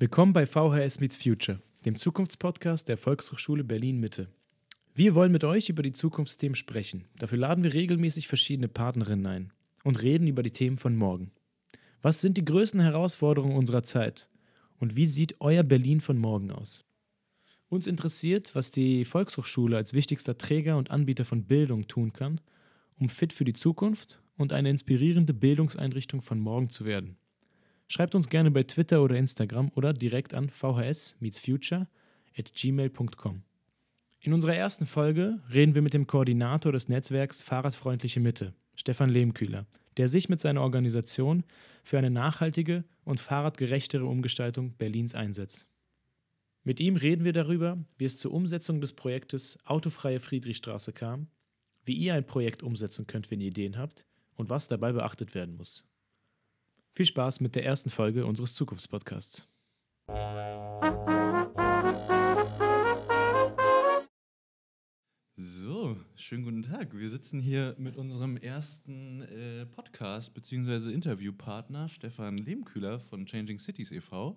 Willkommen bei VHS Meets Future, dem Zukunftspodcast der Volkshochschule Berlin Mitte. Wir wollen mit euch über die Zukunftsthemen sprechen. Dafür laden wir regelmäßig verschiedene Partnerinnen ein und reden über die Themen von morgen. Was sind die größten Herausforderungen unserer Zeit? Und wie sieht euer Berlin von morgen aus? Uns interessiert, was die Volkshochschule als wichtigster Träger und Anbieter von Bildung tun kann, um fit für die Zukunft und eine inspirierende Bildungseinrichtung von morgen zu werden. Schreibt uns gerne bei Twitter oder Instagram oder direkt an vhs-future at gmail.com. In unserer ersten Folge reden wir mit dem Koordinator des Netzwerks Fahrradfreundliche Mitte, Stefan Lehmkühler, der sich mit seiner Organisation für eine nachhaltige und fahrradgerechtere Umgestaltung Berlins einsetzt. Mit ihm reden wir darüber, wie es zur Umsetzung des Projektes Autofreie Friedrichstraße kam, wie ihr ein Projekt umsetzen könnt, wenn ihr Ideen habt und was dabei beachtet werden muss. Viel Spaß mit der ersten Folge unseres Zukunftspodcasts. So, schönen guten Tag. Wir sitzen hier mit unserem ersten äh, Podcast bzw. Interviewpartner Stefan Lehmkühler von Changing Cities e.V.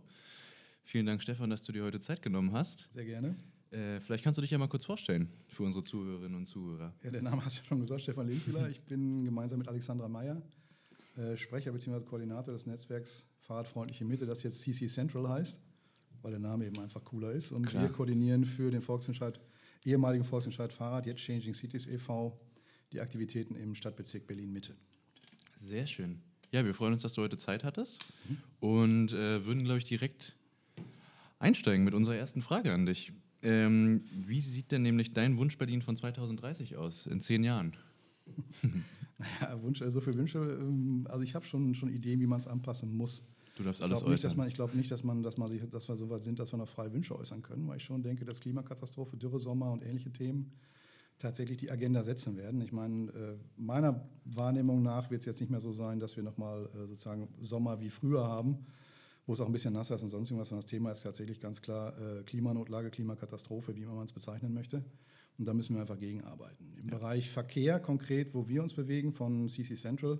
Vielen Dank, Stefan, dass du dir heute Zeit genommen hast. Sehr gerne. Äh, vielleicht kannst du dich ja mal kurz vorstellen für unsere Zuhörerinnen und Zuhörer. Ja, der Name hast du ja schon gesagt, Stefan Lehmkühler. Ich bin gemeinsam mit Alexandra Meyer äh, Sprecher bzw. Koordinator des Netzwerks Fahrradfreundliche Mitte, das jetzt CC Central heißt, weil der Name eben einfach cooler ist. Und Klar. wir koordinieren für den Volksentscheid, ehemaligen Volksentscheid Fahrrad, jetzt Changing Cities e.V., die Aktivitäten im Stadtbezirk Berlin-Mitte. Sehr schön. Ja, wir freuen uns, dass du heute Zeit hattest mhm. und äh, würden, glaube ich, direkt einsteigen mit unserer ersten Frage an dich. Ähm, wie sieht denn nämlich dein Wunsch Berlin von 2030 aus, in zehn Jahren? Naja, Wunsch, so viele Wünsche. Ähm, also ich habe schon, schon Ideen, wie man es anpassen muss. Du darfst alles ich äußern. Nicht, man, ich glaube nicht, dass, man, dass, man sich, dass wir so weit sind, dass wir noch freie Wünsche äußern können, weil ich schon denke, dass Klimakatastrophe, Dürre, Sommer und ähnliche Themen tatsächlich die Agenda setzen werden. Ich meine, äh, meiner Wahrnehmung nach wird es jetzt nicht mehr so sein, dass wir nochmal äh, sozusagen Sommer wie früher haben, wo es auch ein bisschen nasser ist und sonst irgendwas. das Thema ist tatsächlich ganz klar äh, Klimanotlage, Klimakatastrophe, wie man es bezeichnen möchte. Und da müssen wir einfach gegenarbeiten. Im ja. Bereich Verkehr konkret, wo wir uns bewegen von CC Central,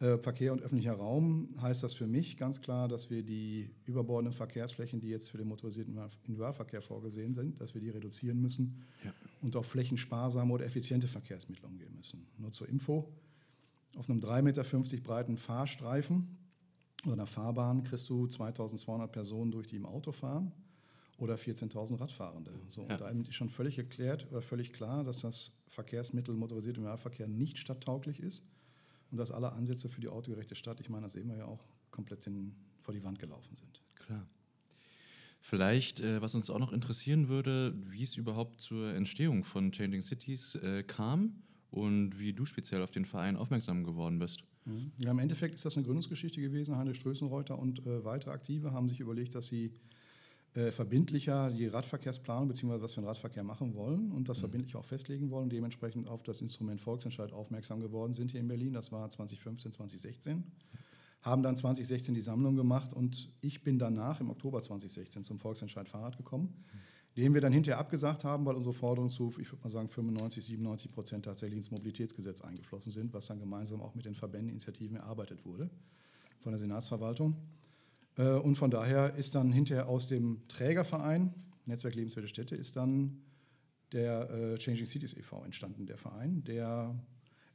äh, Verkehr und öffentlicher Raum, heißt das für mich ganz klar, dass wir die überbordenden Verkehrsflächen, die jetzt für den motorisierten Individualverkehr vorgesehen sind, dass wir die reduzieren müssen ja. und auch flächensparsame oder effiziente Verkehrsmittel umgehen müssen. Nur zur Info, auf einem 3,50 Meter breiten Fahrstreifen oder einer Fahrbahn kriegst du 2200 Personen durch, die im Auto fahren oder 14.000 Radfahrende. So, ja. Und damit ist schon völlig erklärt oder völlig klar, dass das Verkehrsmittel motorisierter Nahverkehr nicht stadttauglich ist und dass alle Ansätze für die autogerechte Stadt, ich meine, das sehen wir ja auch, komplett in, vor die Wand gelaufen sind. Klar. Vielleicht, äh, was uns auch noch interessieren würde, wie es überhaupt zur Entstehung von Changing Cities äh, kam und wie du speziell auf den Verein aufmerksam geworden bist. Mhm. Ja, im Endeffekt ist das eine Gründungsgeschichte gewesen. Heinrich Strößenreuter und äh, weitere Aktive haben sich überlegt, dass sie äh, verbindlicher die Radverkehrsplanung bzw. was wir im Radverkehr machen wollen und das mhm. verbindlich auch festlegen wollen, dementsprechend auf das Instrument Volksentscheid aufmerksam geworden sind hier in Berlin. Das war 2015, 2016. Haben dann 2016 die Sammlung gemacht und ich bin danach im Oktober 2016 zum Volksentscheid Fahrrad gekommen, mhm. den wir dann hinterher abgesagt haben, weil unsere Forderungen zu, ich würde mal sagen, 95, 97 Prozent tatsächlich ins Mobilitätsgesetz eingeflossen sind, was dann gemeinsam auch mit den Verbändeninitiativen erarbeitet wurde von der Senatsverwaltung. Äh, und von daher ist dann hinterher aus dem Trägerverein, Netzwerk Lebenswerte Städte, ist dann der äh, Changing Cities e.V. entstanden, der Verein, der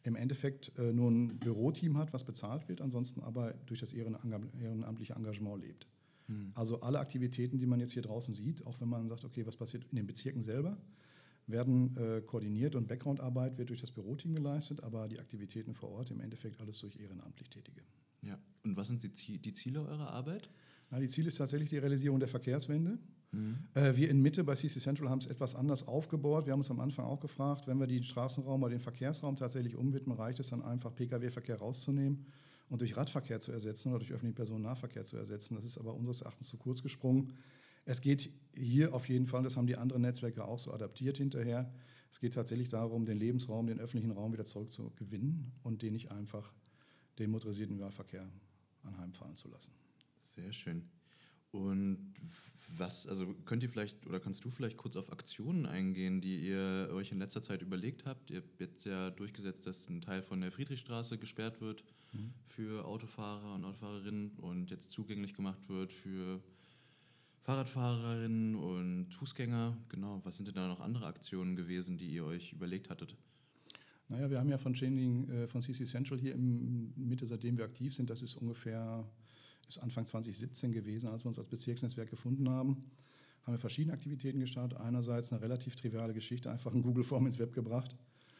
im Endeffekt äh, nur ein Büroteam hat, was bezahlt wird, ansonsten aber durch das ehrenamtliche Engagement lebt. Hm. Also alle Aktivitäten, die man jetzt hier draußen sieht, auch wenn man sagt, okay, was passiert in den Bezirken selber, werden äh, koordiniert und Backgroundarbeit wird durch das Büroteam geleistet, aber die Aktivitäten vor Ort im Endeffekt alles durch ehrenamtlich Tätige. Und was sind die Ziele eurer Arbeit? Ja, die Ziel ist tatsächlich die Realisierung der Verkehrswende. Mhm. Äh, wir in Mitte bei CC Central haben es etwas anders aufgebaut. Wir haben uns am Anfang auch gefragt, wenn wir den Straßenraum oder den Verkehrsraum tatsächlich umwidmen, reicht es dann einfach, Pkw-Verkehr rauszunehmen und durch Radverkehr zu ersetzen oder durch öffentlichen Personennahverkehr zu ersetzen. Das ist aber unseres Erachtens zu kurz gesprungen. Es geht hier auf jeden Fall, das haben die anderen Netzwerke auch so adaptiert hinterher, es geht tatsächlich darum, den Lebensraum, den öffentlichen Raum wieder zurückzugewinnen und den nicht einfach den motorisierten Wahlverkehr anheimfahren zu lassen. Sehr schön. Und was, also könnt ihr vielleicht oder kannst du vielleicht kurz auf Aktionen eingehen, die ihr euch in letzter Zeit überlegt habt? Ihr habt jetzt ja durchgesetzt, dass ein Teil von der Friedrichstraße gesperrt wird mhm. für Autofahrer und Autofahrerinnen und jetzt zugänglich gemacht wird für Fahrradfahrerinnen und Fußgänger. Genau, was sind denn da noch andere Aktionen gewesen, die ihr euch überlegt hattet? Naja, wir haben ja von Chaining, äh, von CC Central hier im Mitte, seitdem wir aktiv sind, das ist ungefähr ist Anfang 2017 gewesen, als wir uns als Bezirksnetzwerk gefunden haben, haben wir verschiedene Aktivitäten gestartet. Einerseits eine relativ triviale Geschichte, einfach ein Google-Form ins Web gebracht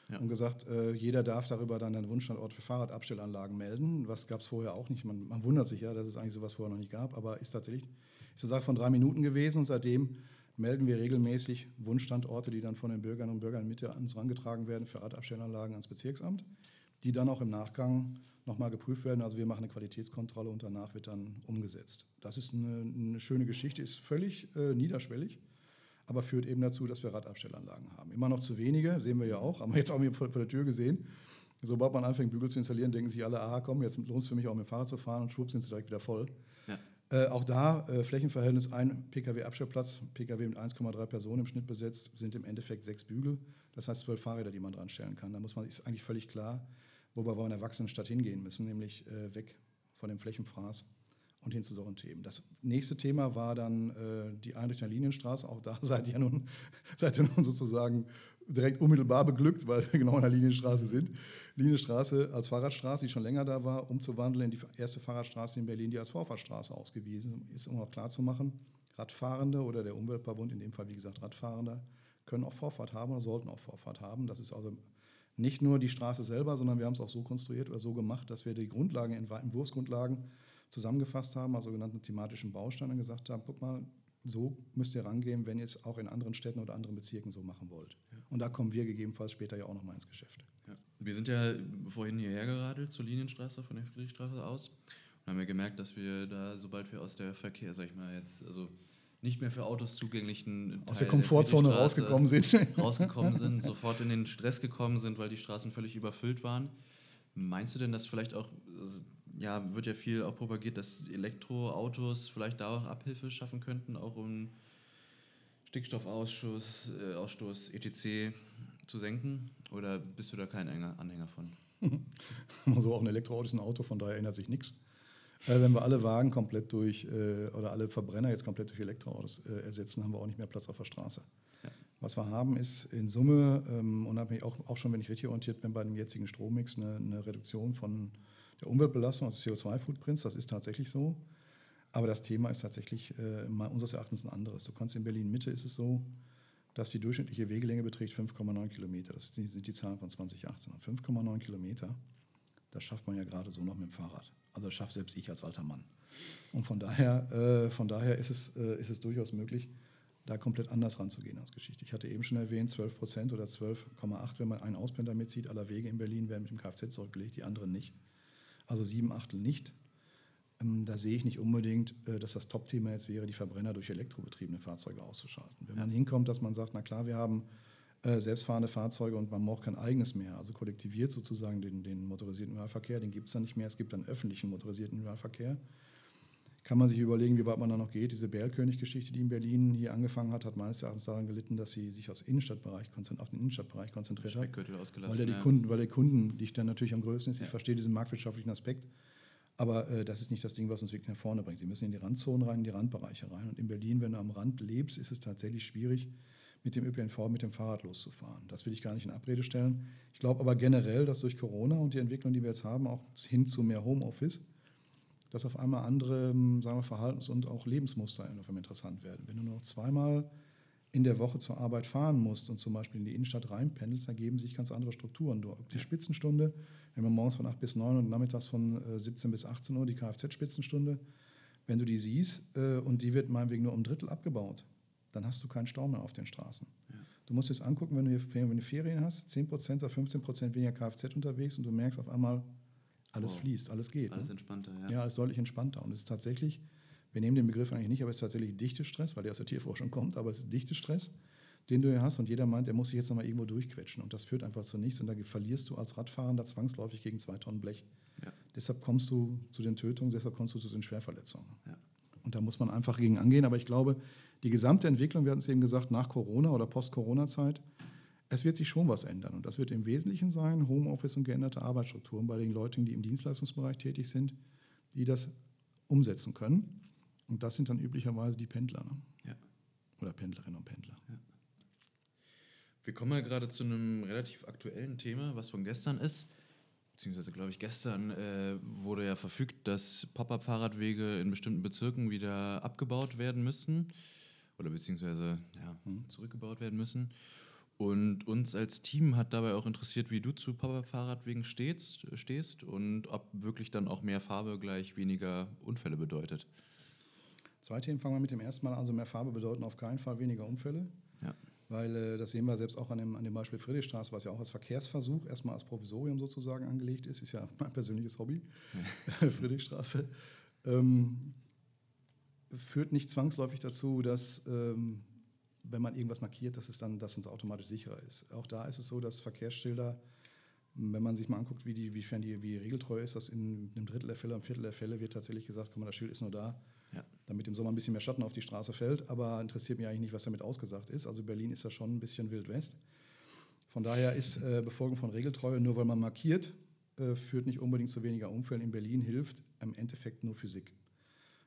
ja. und gesagt, äh, jeder darf darüber dann einen Wunschstandort für Fahrradabstellanlagen melden. Was gab es vorher auch nicht. Man, man, wundert sich ja, dass es eigentlich sowas vorher noch nicht gab, aber ist tatsächlich ist eine Sache von drei Minuten gewesen und seitdem melden wir regelmäßig Wunschstandorte, die dann von den Bürgerinnen und Bürgern an uns herangetragen werden für Radabstellanlagen ans Bezirksamt, die dann auch im Nachgang nochmal geprüft werden. Also wir machen eine Qualitätskontrolle und danach wird dann umgesetzt. Das ist eine, eine schöne Geschichte, ist völlig äh, niederschwellig, aber führt eben dazu, dass wir Radabstellanlagen haben. Immer noch zu wenige, sehen wir ja auch, haben wir jetzt auch vor, vor der Tür gesehen. Sobald man anfängt, Bügel zu installieren, denken sich alle, aha, komm, jetzt lohnt es für mich auch mit dem Fahrrad zu fahren und schwupp sind sie direkt wieder voll. Äh, auch da äh, Flächenverhältnis ein Pkw-Abstellplatz, Pkw mit 1,3 Personen im Schnitt besetzt, sind im Endeffekt sechs Bügel. Das heißt zwölf Fahrräder, die man dran stellen kann. Da muss man, ist eigentlich völlig klar, wobei wir in der Erwachsenenstadt hingehen müssen, nämlich äh, weg von dem Flächenfraß und hin zu solchen Themen. Das nächste Thema war dann äh, die Einrichtung der Linienstraße. Auch da seid ihr nun, seid ihr nun sozusagen direkt unmittelbar beglückt, weil wir genau in der Linienstraße sind. Linienstraße als Fahrradstraße, die schon länger da war, umzuwandeln in die erste Fahrradstraße in Berlin, die als Vorfahrtstraße ausgewiesen ist, um auch klarzumachen, Radfahrende oder der Umweltverbund, in dem Fall wie gesagt Radfahrende, können auch Vorfahrt haben oder sollten auch Vorfahrt haben. Das ist also nicht nur die Straße selber, sondern wir haben es auch so konstruiert oder so gemacht, dass wir die Grundlagen, Entwurfsgrundlagen zusammengefasst haben, also sogenannten thematischen Bausteine, und gesagt haben, guck mal, so müsst ihr rangehen, wenn ihr es auch in anderen Städten oder anderen Bezirken so machen wollt. Ja. Und da kommen wir gegebenenfalls später ja auch nochmal ins Geschäft. Ja. Wir sind ja vorhin hierher geradelt zur Linienstraße von der Friedrichstraße aus und haben ja gemerkt, dass wir da, sobald wir aus der Verkehr, sag ich mal jetzt, also nicht mehr für Autos zugänglichen aus der Komfortzone der rausgekommen sind. rausgekommen sind, sofort in den Stress gekommen sind, weil die Straßen völlig überfüllt waren. Meinst du denn, dass vielleicht auch, also, ja, wird ja viel auch propagiert, dass Elektroautos vielleicht da auch Abhilfe schaffen könnten, auch um Stickstoffausschuss, äh, Ausstoß etc. zu senken? Oder bist du da kein Anhänger von? also auch ein Elektroauto ist ein Auto, von daher ändert sich nichts. Äh, wenn wir alle Wagen komplett durch äh, oder alle Verbrenner jetzt komplett durch Elektroautos äh, ersetzen, haben wir auch nicht mehr Platz auf der Straße. Ja. Was wir haben, ist in Summe, ähm, unabhängig auch, auch schon, wenn ich richtig orientiert bin, bei dem jetzigen Strommix eine, eine Reduktion von der Umweltbelastung, also CO2-Footprints. Das ist tatsächlich so. Aber das Thema ist tatsächlich äh, unseres Erachtens ein anderes. Du kannst in Berlin-Mitte ist es so, dass die durchschnittliche Wegelänge beträgt 5,9 Kilometer. Das sind die Zahlen von 2018. Und 5,9 Kilometer, das schafft man ja gerade so noch mit dem Fahrrad. Also das schafft selbst ich als alter Mann. Und von daher, äh, von daher ist, es, äh, ist es durchaus möglich, da komplett anders ranzugehen als Geschichte. Ich hatte eben schon erwähnt, 12 Prozent oder 12,8, wenn man einen Auspendler mitzieht, aller Wege in Berlin werden mit dem Kfz zurückgelegt, die anderen nicht. Also sieben Achtel nicht. Ähm, da sehe ich nicht unbedingt, äh, dass das Top-Thema jetzt wäre, die Verbrenner durch elektrobetriebene Fahrzeuge auszuschalten. Wenn man hinkommt, dass man sagt, na klar, wir haben äh, selbstfahrende Fahrzeuge und man braucht kein eigenes mehr. Also kollektiviert sozusagen den, den motorisierten Nahverkehr, den gibt es dann nicht mehr. Es gibt dann öffentlichen motorisierten Nahverkehr. Kann man sich überlegen, wie weit man da noch geht. Diese Berlkönig-Geschichte, die in Berlin hier angefangen hat, hat meines Erachtens daran gelitten, dass sie sich aufs Innenstadtbereich, auf den Innenstadtbereich konzentriert hat. Weil der, die Kunden, weil der Kundendichte natürlich am größten ist. Ich verstehe diesen marktwirtschaftlichen Aspekt. Aber äh, das ist nicht das Ding, was uns wirklich nach vorne bringt. Sie müssen in die Randzonen rein, in die Randbereiche rein. Und in Berlin, wenn du am Rand lebst, ist es tatsächlich schwierig, mit dem ÖPNV, mit dem Fahrrad loszufahren. Das will ich gar nicht in Abrede stellen. Ich glaube aber generell, dass durch Corona und die Entwicklung, die wir jetzt haben, auch hin zu mehr Homeoffice, dass auf einmal andere ähm, sagen wir, Verhaltens- und auch Lebensmuster interessant werden. Wenn du nur noch zweimal in der Woche zur Arbeit fahren musst und zum Beispiel in die Innenstadt reinpendelst, ergeben sich ganz andere Strukturen. Du, die Spitzenstunde, wenn man morgens von 8 bis 9 und nachmittags von 17 äh, bis 18 Uhr, die Kfz-Spitzenstunde, wenn du die siehst äh, und die wird meinetwegen nur um Drittel abgebaut, dann hast du keinen Stau mehr auf den Straßen. Ja. Du musst es angucken, wenn du, hier, wenn du Ferien hast, 10% oder 15% weniger Kfz unterwegs und du merkst auf einmal, alles wow. fließt, alles geht. Alles ne? entspannter, ja. Ja, alles deutlich entspannter. Und es ist tatsächlich, wir nehmen den Begriff eigentlich nicht, aber es ist tatsächlich dichte Stress, weil der aus der Tierforschung kommt, aber es ist dichte Stress, den du hier hast und jeder meint, der muss sich jetzt nochmal irgendwo durchquetschen. Und das führt einfach zu nichts und da verlierst du als Radfahrender zwangsläufig gegen zwei Tonnen Blech. Ja. Deshalb kommst du zu den Tötungen, deshalb kommst du zu den Schwerverletzungen. Ja. Und da muss man einfach gegen angehen. Aber ich glaube, die gesamte Entwicklung, wir hatten es eben gesagt, nach Corona oder Post-Corona-Zeit, es wird sich schon was ändern. Und das wird im Wesentlichen sein, Homeoffice und geänderte Arbeitsstrukturen bei den Leuten, die im Dienstleistungsbereich tätig sind, die das umsetzen können. Und das sind dann üblicherweise die Pendler. Ne? Ja. Oder Pendlerinnen und Pendler. Wir kommen ja gerade zu einem relativ aktuellen Thema, was von gestern ist. Beziehungsweise, glaube ich, gestern äh, wurde ja verfügt, dass Pop-up-Fahrradwege in bestimmten Bezirken wieder abgebaut werden müssen. Oder beziehungsweise ja, zurückgebaut werden müssen. Und uns als Team hat dabei auch interessiert, wie du zu Pop-up-Fahrradwegen stehst, stehst und ob wirklich dann auch mehr Farbe gleich weniger Unfälle bedeutet. Zwei Themen fangen wir mit dem ersten Mal an. Also mehr Farbe bedeuten auf keinen Fall weniger Unfälle. Ja. Weil äh, das sehen wir selbst auch an dem, an dem Beispiel Friedrichstraße, was ja auch als Verkehrsversuch erstmal als Provisorium sozusagen angelegt ist, ist ja mein persönliches Hobby, Friedrichstraße, ähm, führt nicht zwangsläufig dazu, dass ähm, wenn man irgendwas markiert, dass es dann dass es automatisch sicherer ist. Auch da ist es so, dass Verkehrsschilder, wenn man sich mal anguckt, wie die, wiefern die wie regeltreu ist, dass in einem Drittel der Fälle, einem Viertel der Fälle wird tatsächlich gesagt, guck mal, das Schild ist nur da, Ja. damit im Sommer ein bisschen mehr Schatten auf die Straße fällt, aber interessiert mich eigentlich nicht, was damit ausgesagt ist. Also Berlin ist ja schon ein bisschen Wild West. Von daher ist äh, Befolgung von Regeltreue, nur weil man markiert, äh, führt nicht unbedingt zu weniger Unfällen. In Berlin hilft im Endeffekt nur Physik.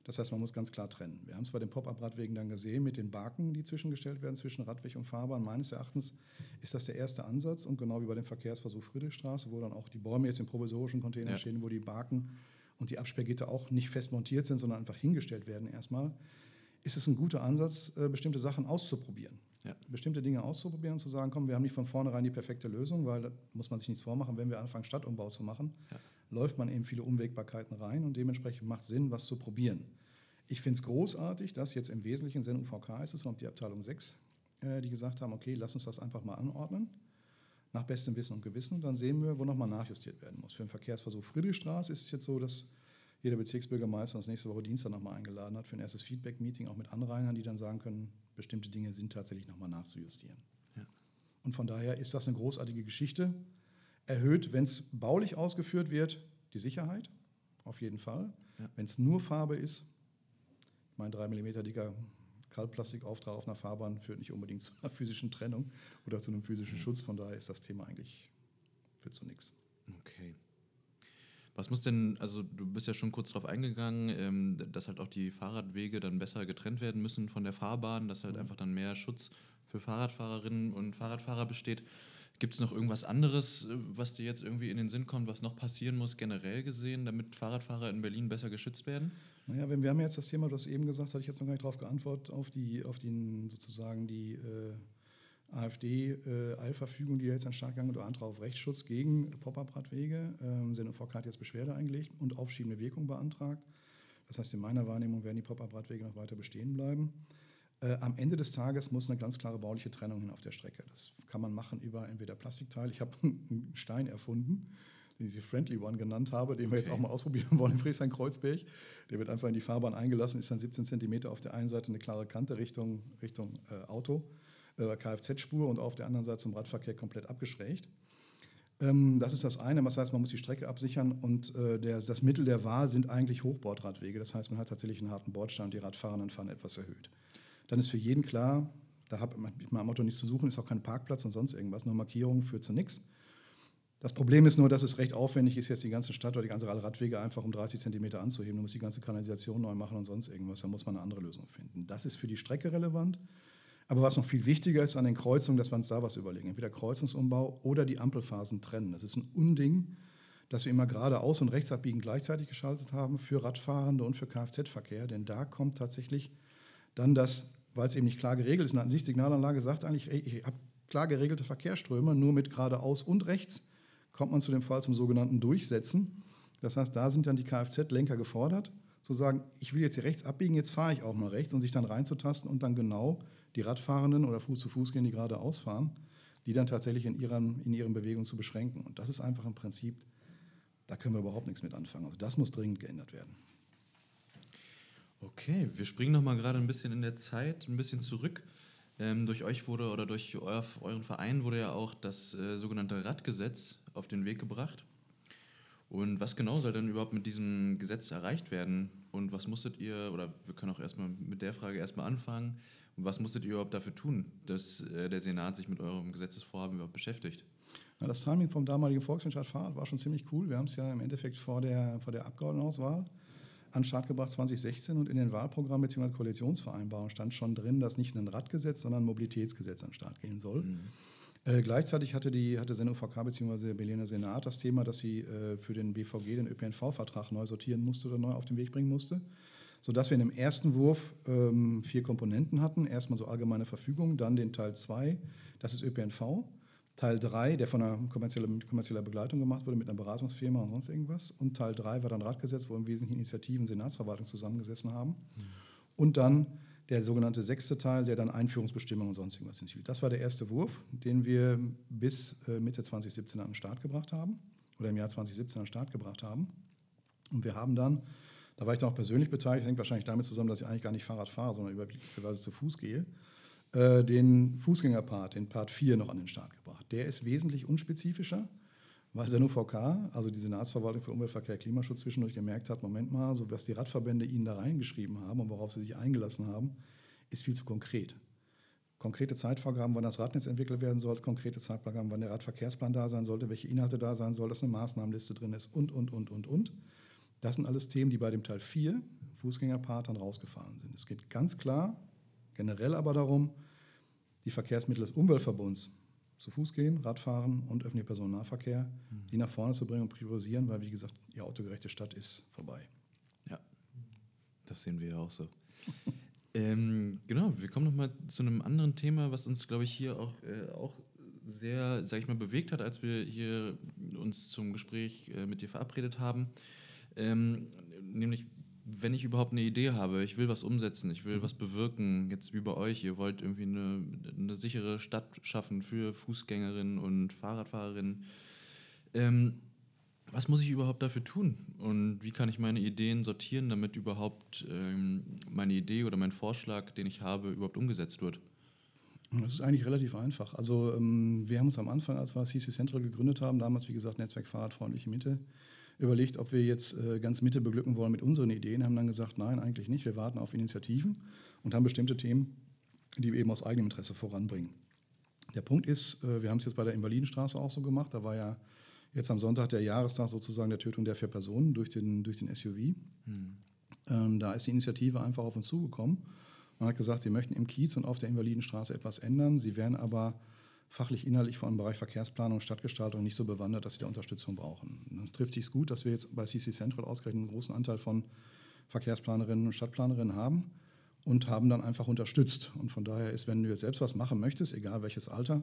Das heißt, man muss ganz klar trennen. Wir haben es bei den Pop-up-Radwegen dann gesehen mit den Baken, die zwischengestellt werden zwischen Radweg und Fahrbahn. Meines Erachtens ist das der erste Ansatz und genau wie bei dem Verkehrsversuch Friedrichstraße, wo dann auch die Bäume jetzt im provisorischen Container Ja. stehen, wo die Baken und die Absperrgitter auch nicht fest montiert sind, sondern einfach hingestellt werden erstmal, ist es ein guter Ansatz, äh, bestimmte Sachen auszuprobieren. Ja. Bestimmte Dinge auszuprobieren und zu sagen, komm, wir haben nicht von vornherein die perfekte Lösung, weil da muss man sich nichts vormachen, wenn wir anfangen, Stadtumbau zu machen, Ja. läuft man eben viele Unwägbarkeiten rein und dementsprechend macht Sinn, was zu probieren. Ich finde es großartig, dass jetzt im Wesentlichen Sendung VK ist es und die Abteilung 6, äh, die gesagt haben, okay, lass uns das einfach mal anordnen, nach bestem Wissen und Gewissen, und dann sehen wir, wo nochmal nachjustiert werden muss. Für den Verkehrsversuch Friedrichstraße ist es jetzt so, dass jeder Bezirksbürgermeister uns nächste Woche Dienstag nochmal eingeladen hat für ein erstes Feedback-Meeting, auch mit Anrainern, die dann sagen können, bestimmte Dinge sind tatsächlich nochmal nachzujustieren. Ja. Und von daher ist das eine großartige Geschichte. Erhöht, wenn es baulich ausgeführt wird, die Sicherheit, auf jeden Fall. Ja. Wenn es nur Farbe ist, ich meine, 3 mm dicker Kaltplastikauftrag auf einer Fahrbahn führt nicht unbedingt zu einer physischen Trennung oder zu einem physischen Schutz. Von daher ist das Thema eigentlich führt zu nichts. Okay. Was muss denn, also du bist ja schon kurz darauf eingegangen, ähm, dass halt auch die Fahrradwege dann besser getrennt werden müssen von der Fahrbahn, dass halt einfach dann mehr Schutz für Fahrradfahrerinnen und Fahrradfahrer besteht. Gibt es noch irgendwas anderes, äh, was dir jetzt irgendwie in den Sinn kommt, was noch passieren muss, generell gesehen, damit Fahrradfahrer in Berlin besser geschützt werden? Naja, wenn wir haben jetzt das Thema, du hast eben gesagt, hatte ich jetzt noch gar nicht darauf geantwortet, auf die, auf den sozusagen die äh, AfD-Eilverfügung, die jetzt an den Start gegangen oder Antrag auf Rechtsschutz gegen Pop-up-Radwege. Ähm, SNVK hat jetzt Beschwerde eingelegt und aufschiebende Wirkung beantragt. Das heißt, in meiner Wahrnehmung werden die Pop-up-Radwege noch weiter bestehen bleiben. Äh, am Ende des Tages muss eine ganz klare bauliche Trennung hin auf der Strecke. Das kann man machen über entweder Plastikteil. Ich habe einen Stein erfunden, den ich Friendly One genannt habe, den wir jetzt Okay. auch mal ausprobieren wollen in Friedrichshain-Kreuzberg. Der wird einfach in die Fahrbahn eingelassen, ist dann 17 cm auf der einen Seite eine klare Kante Richtung, Richtung äh, Auto, äh, Kfz-Spur und auf der anderen Seite zum Radverkehr komplett abgeschrägt. Ähm, das ist das eine, was heißt, man muss die Strecke absichern und äh, der, das Mittel der Wahl sind eigentlich Hochbordradwege. Das heißt, man hat tatsächlich einen harten Bordstein und die Radfahrenden fahren etwas erhöht. Dann ist für jeden klar, da hat man mit meinem Auto nichts zu suchen, ist auch kein Parkplatz und sonst irgendwas, nur Markierungen führt zu nichts. Das Problem ist nur, dass es recht aufwendig ist, jetzt die ganze Stadt oder die ganze Radwege einfach um 30 Zentimeter anzuheben. Du musst die ganze Kanalisation neu machen und sonst irgendwas. Da muss man eine andere Lösung finden. Das ist für die Strecke relevant. Aber was noch viel wichtiger ist an den Kreuzungen, dass wir uns da was überlegen. Entweder Kreuzungsumbau oder die Ampelphasen trennen. Das ist ein Unding, dass wir immer geradeaus und rechts abbiegen gleichzeitig geschaltet haben für Radfahrende und für Kfz-Verkehr. Denn da kommt tatsächlich dann das, weil es eben nicht klar geregelt ist, eine Lichtsignalanlage sagt eigentlich, ich habe klar geregelte Verkehrsströme, nur mit geradeaus und rechts kommt man zu dem Fall zum sogenannten Durchsetzen. Das heißt, da sind dann die Kfz-Lenker gefordert, zu sagen, ich will jetzt hier rechts abbiegen, jetzt fahre ich auch mal rechts und sich dann reinzutasten und dann genau die Radfahrenden oder Fuß zu Fuß gehen, die geradeaus fahren, die dann tatsächlich in ihren, in ihren Bewegungen zu beschränken. Und das ist einfach im Prinzip, da können wir überhaupt nichts mit anfangen. Also das muss dringend geändert werden. Okay, wir springen noch mal gerade ein bisschen in der Zeit, ein bisschen zurück. Ähm, durch euch wurde oder durch euer, euren Verein wurde ja auch das äh, sogenannte Radgesetz auf den Weg gebracht. Und was genau soll denn überhaupt mit diesem Gesetz erreicht werden? Und was musstet ihr, oder wir können auch erstmal mit der Frage erstmal anfangen, was musstet ihr überhaupt dafür tun, dass äh, der Senat sich mit eurem Gesetzesvorhaben überhaupt beschäftigt? Na, das Timing vom damaligen Volkswirtschaft Fahrrad war schon ziemlich cool. Wir haben es ja im Endeffekt vor der, vor der Abgeordnetenauswahl an den Start gebracht 2016 und in den Wahlprogrammen bzw. Koalitionsvereinbarungen stand schon drin, dass nicht ein Radgesetz, sondern ein Mobilitätsgesetz an den Start gehen soll. Mhm. Äh, gleichzeitig hatte, die, hatte SENOVK bzw. Berliner Senat das Thema, dass sie äh, für den BVG den ÖPNV-Vertrag neu sortieren musste oder neu auf den Weg bringen musste, sodass wir in dem ersten Wurf ähm, vier Komponenten hatten. Erstmal so allgemeine Verfügung, dann den Teil 2, das ist ÖPNV. Teil 3, der von einer kommerzieller, kommerzieller Begleitung gemacht wurde mit einer Beratungsfirma und sonst irgendwas. Und Teil 3 war dann Radgesetz, wo im Wesentlichen Initiativen Senatsverwaltung zusammengesessen haben. Mhm. Und dann der sogenannte sechste Teil, der dann Einführungsbestimmungen und sonst irgendwas enthielt. Das war der erste Wurf, den wir bis äh, Mitte 2017 an den Start gebracht haben oder im Jahr 2017 an den Start gebracht haben. Und wir haben dann, da war ich dann auch persönlich beteiligt, hängt wahrscheinlich damit zusammen, dass ich eigentlich gar nicht Fahrrad fahre, sondern überwiegend zu Fuß gehe. Äh, den Fußgängerpart, den Part 4, noch an den Start gebracht. Der ist wesentlich unspezifischer, weil der NUVK, also die Senatsverwaltung für Umweltverkehr Klimaschutz, zwischendurch gemerkt hat, Moment mal, so was die Radverbände ihnen da reingeschrieben haben und worauf sie sich eingelassen haben, ist viel zu konkret. Konkrete Zeitvorgaben, wann das Radnetz entwickelt werden sollte, konkrete Zeitvorgaben, wann der Radverkehrsplan da sein sollte, welche Inhalte da sein sollen, dass eine Maßnahmenliste drin ist und, und, und, und, und. Das sind alles Themen, die bei dem Teil 4, Fußgängerpart, dann rausgefallen sind. Es geht ganz klar generell aber darum, die Verkehrsmittel des Umweltverbunds zu Fuß gehen, Radfahren und öffentlicher Personennahverkehr, mhm. die nach vorne zu bringen und priorisieren, weil, wie gesagt, die autogerechte Stadt ist vorbei. Ja, das sehen wir ja auch so. ähm, genau, wir kommen nochmal zu einem anderen Thema, was uns, glaube ich, hier auch, äh, auch sehr, sag ich mal, bewegt hat, als wir hier uns zum Gespräch äh, mit dir verabredet haben. Ähm, nämlich wenn ich überhaupt eine Idee habe, ich will was umsetzen, ich will mhm. was bewirken, jetzt wie bei euch, ihr wollt irgendwie eine, eine sichere Stadt schaffen für Fußgängerinnen und Fahrradfahrerinnen. Ähm, was muss ich überhaupt dafür tun? Und wie kann ich meine Ideen sortieren, damit überhaupt ähm, meine Idee oder mein Vorschlag, den ich habe, überhaupt umgesetzt wird? Das ist eigentlich relativ einfach. Also ähm, wir haben uns am Anfang, als wir CC Central gegründet haben, damals wie gesagt Netzwerk Fahrradfreundliche Mitte, überlegt, ob wir jetzt äh, ganz Mitte beglücken wollen mit unseren Ideen, haben dann gesagt, nein, eigentlich nicht. Wir warten auf Initiativen und haben bestimmte Themen, die wir eben aus eigenem Interesse voranbringen. Der Punkt ist, äh, wir haben es jetzt bei der Invalidenstraße auch so gemacht. Da war ja jetzt am Sonntag der Jahrestag sozusagen der Tötung der vier Personen durch den, durch den SUV. Hm. Ähm, da ist die Initiative einfach auf uns zugekommen. Man hat gesagt, sie möchten im Kiez und auf der Invalidenstraße etwas ändern. Sie werden aber fachlich, inhaltlich vor allem im Bereich Verkehrsplanung und Stadtgestaltung nicht so bewandert, dass sie da Unterstützung brauchen. Dann trifft sich gut, dass wir jetzt bei CC Central ausgerechnet einen großen Anteil von Verkehrsplanerinnen und Stadtplanerinnen haben und haben dann einfach unterstützt. Und von daher ist, wenn du jetzt selbst was machen möchtest, egal welches Alter,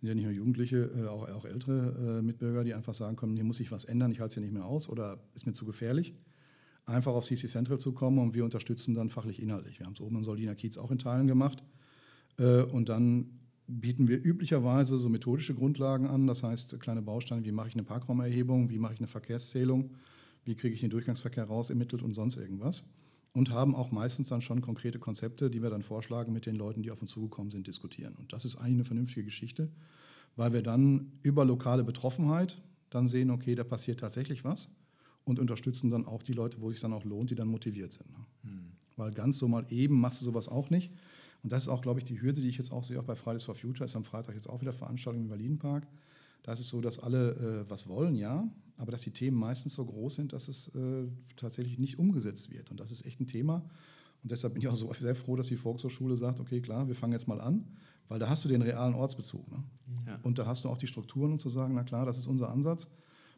sind ja nicht nur Jugendliche, äh, auch, auch ältere äh, Mitbürger, die einfach sagen können, hier muss sich was ändern, ich halte es hier nicht mehr aus oder ist mir zu gefährlich, einfach auf CC Central zu kommen und wir unterstützen dann fachlich inhaltlich. Wir haben es oben im Soldiner Kiez auch in Teilen gemacht äh, und dann bieten wir üblicherweise so methodische Grundlagen an, das heißt kleine Bausteine, wie mache ich eine Parkraumerhebung, wie mache ich eine Verkehrszählung, wie kriege ich den Durchgangsverkehr raus, ermittelt und sonst irgendwas. Und haben auch meistens dann schon konkrete Konzepte, die wir dann vorschlagen, mit den Leuten, die auf uns zugekommen sind, diskutieren. Und das ist eigentlich eine vernünftige Geschichte, weil wir dann über lokale Betroffenheit dann sehen, okay, da passiert tatsächlich was und unterstützen dann auch die Leute, wo es sich dann auch lohnt, die dann motiviert sind. Hm. Weil ganz so mal eben machst du sowas auch nicht. Und das ist auch, glaube ich, die Hürde, die ich jetzt auch sehe, auch bei Fridays for Future, ist am Freitag jetzt auch wieder Veranstaltung im Berlin-Park. Da ist es so, dass alle äh, was wollen, ja, aber dass die Themen meistens so groß sind, dass es äh, tatsächlich nicht umgesetzt wird. Und das ist echt ein Thema. Und deshalb bin ich auch so sehr froh, dass die Volkshochschule sagt, okay, klar, wir fangen jetzt mal an, weil da hast du den realen Ortsbezug. Ne? Ja. Und da hast du auch die Strukturen, um zu sagen, na klar, das ist unser Ansatz,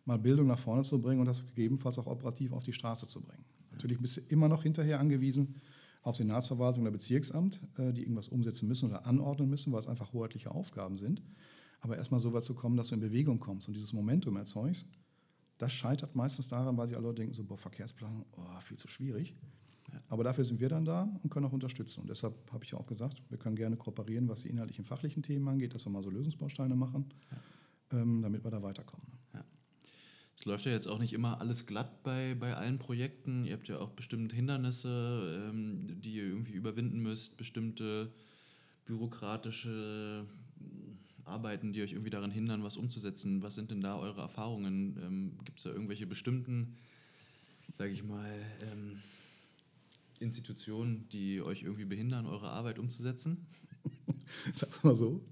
mal Bildung nach vorne zu bringen und das gegebenenfalls auch operativ auf die Straße zu bringen. Natürlich bist du immer noch hinterher angewiesen, auf Senatsverwaltung oder Bezirksamt, äh, die irgendwas umsetzen müssen oder anordnen müssen, weil es einfach hoheitliche Aufgaben sind. Aber erstmal so weit zu kommen, dass du in Bewegung kommst und dieses Momentum erzeugst, das scheitert meistens daran, weil sie alle denken, so, boah, Verkehrsplanung, oh, viel zu schwierig. Aber dafür sind wir dann da und können auch unterstützen. Und deshalb habe ich auch gesagt, wir können gerne kooperieren, was die inhaltlichen, fachlichen Themen angeht, dass wir mal so Lösungsbausteine machen, ja. ähm, damit wir da weiterkommen. Es läuft ja jetzt auch nicht immer alles glatt bei, bei allen Projekten. Ihr habt ja auch bestimmte Hindernisse, ähm, die ihr irgendwie überwinden müsst, bestimmte bürokratische hm, Arbeiten, die euch irgendwie daran hindern, was umzusetzen. Was sind denn da eure Erfahrungen? Ähm, Gibt es da irgendwelche bestimmten, sage ich mal, ähm, Institutionen, die euch irgendwie behindern, eure Arbeit umzusetzen? Sag's mal so.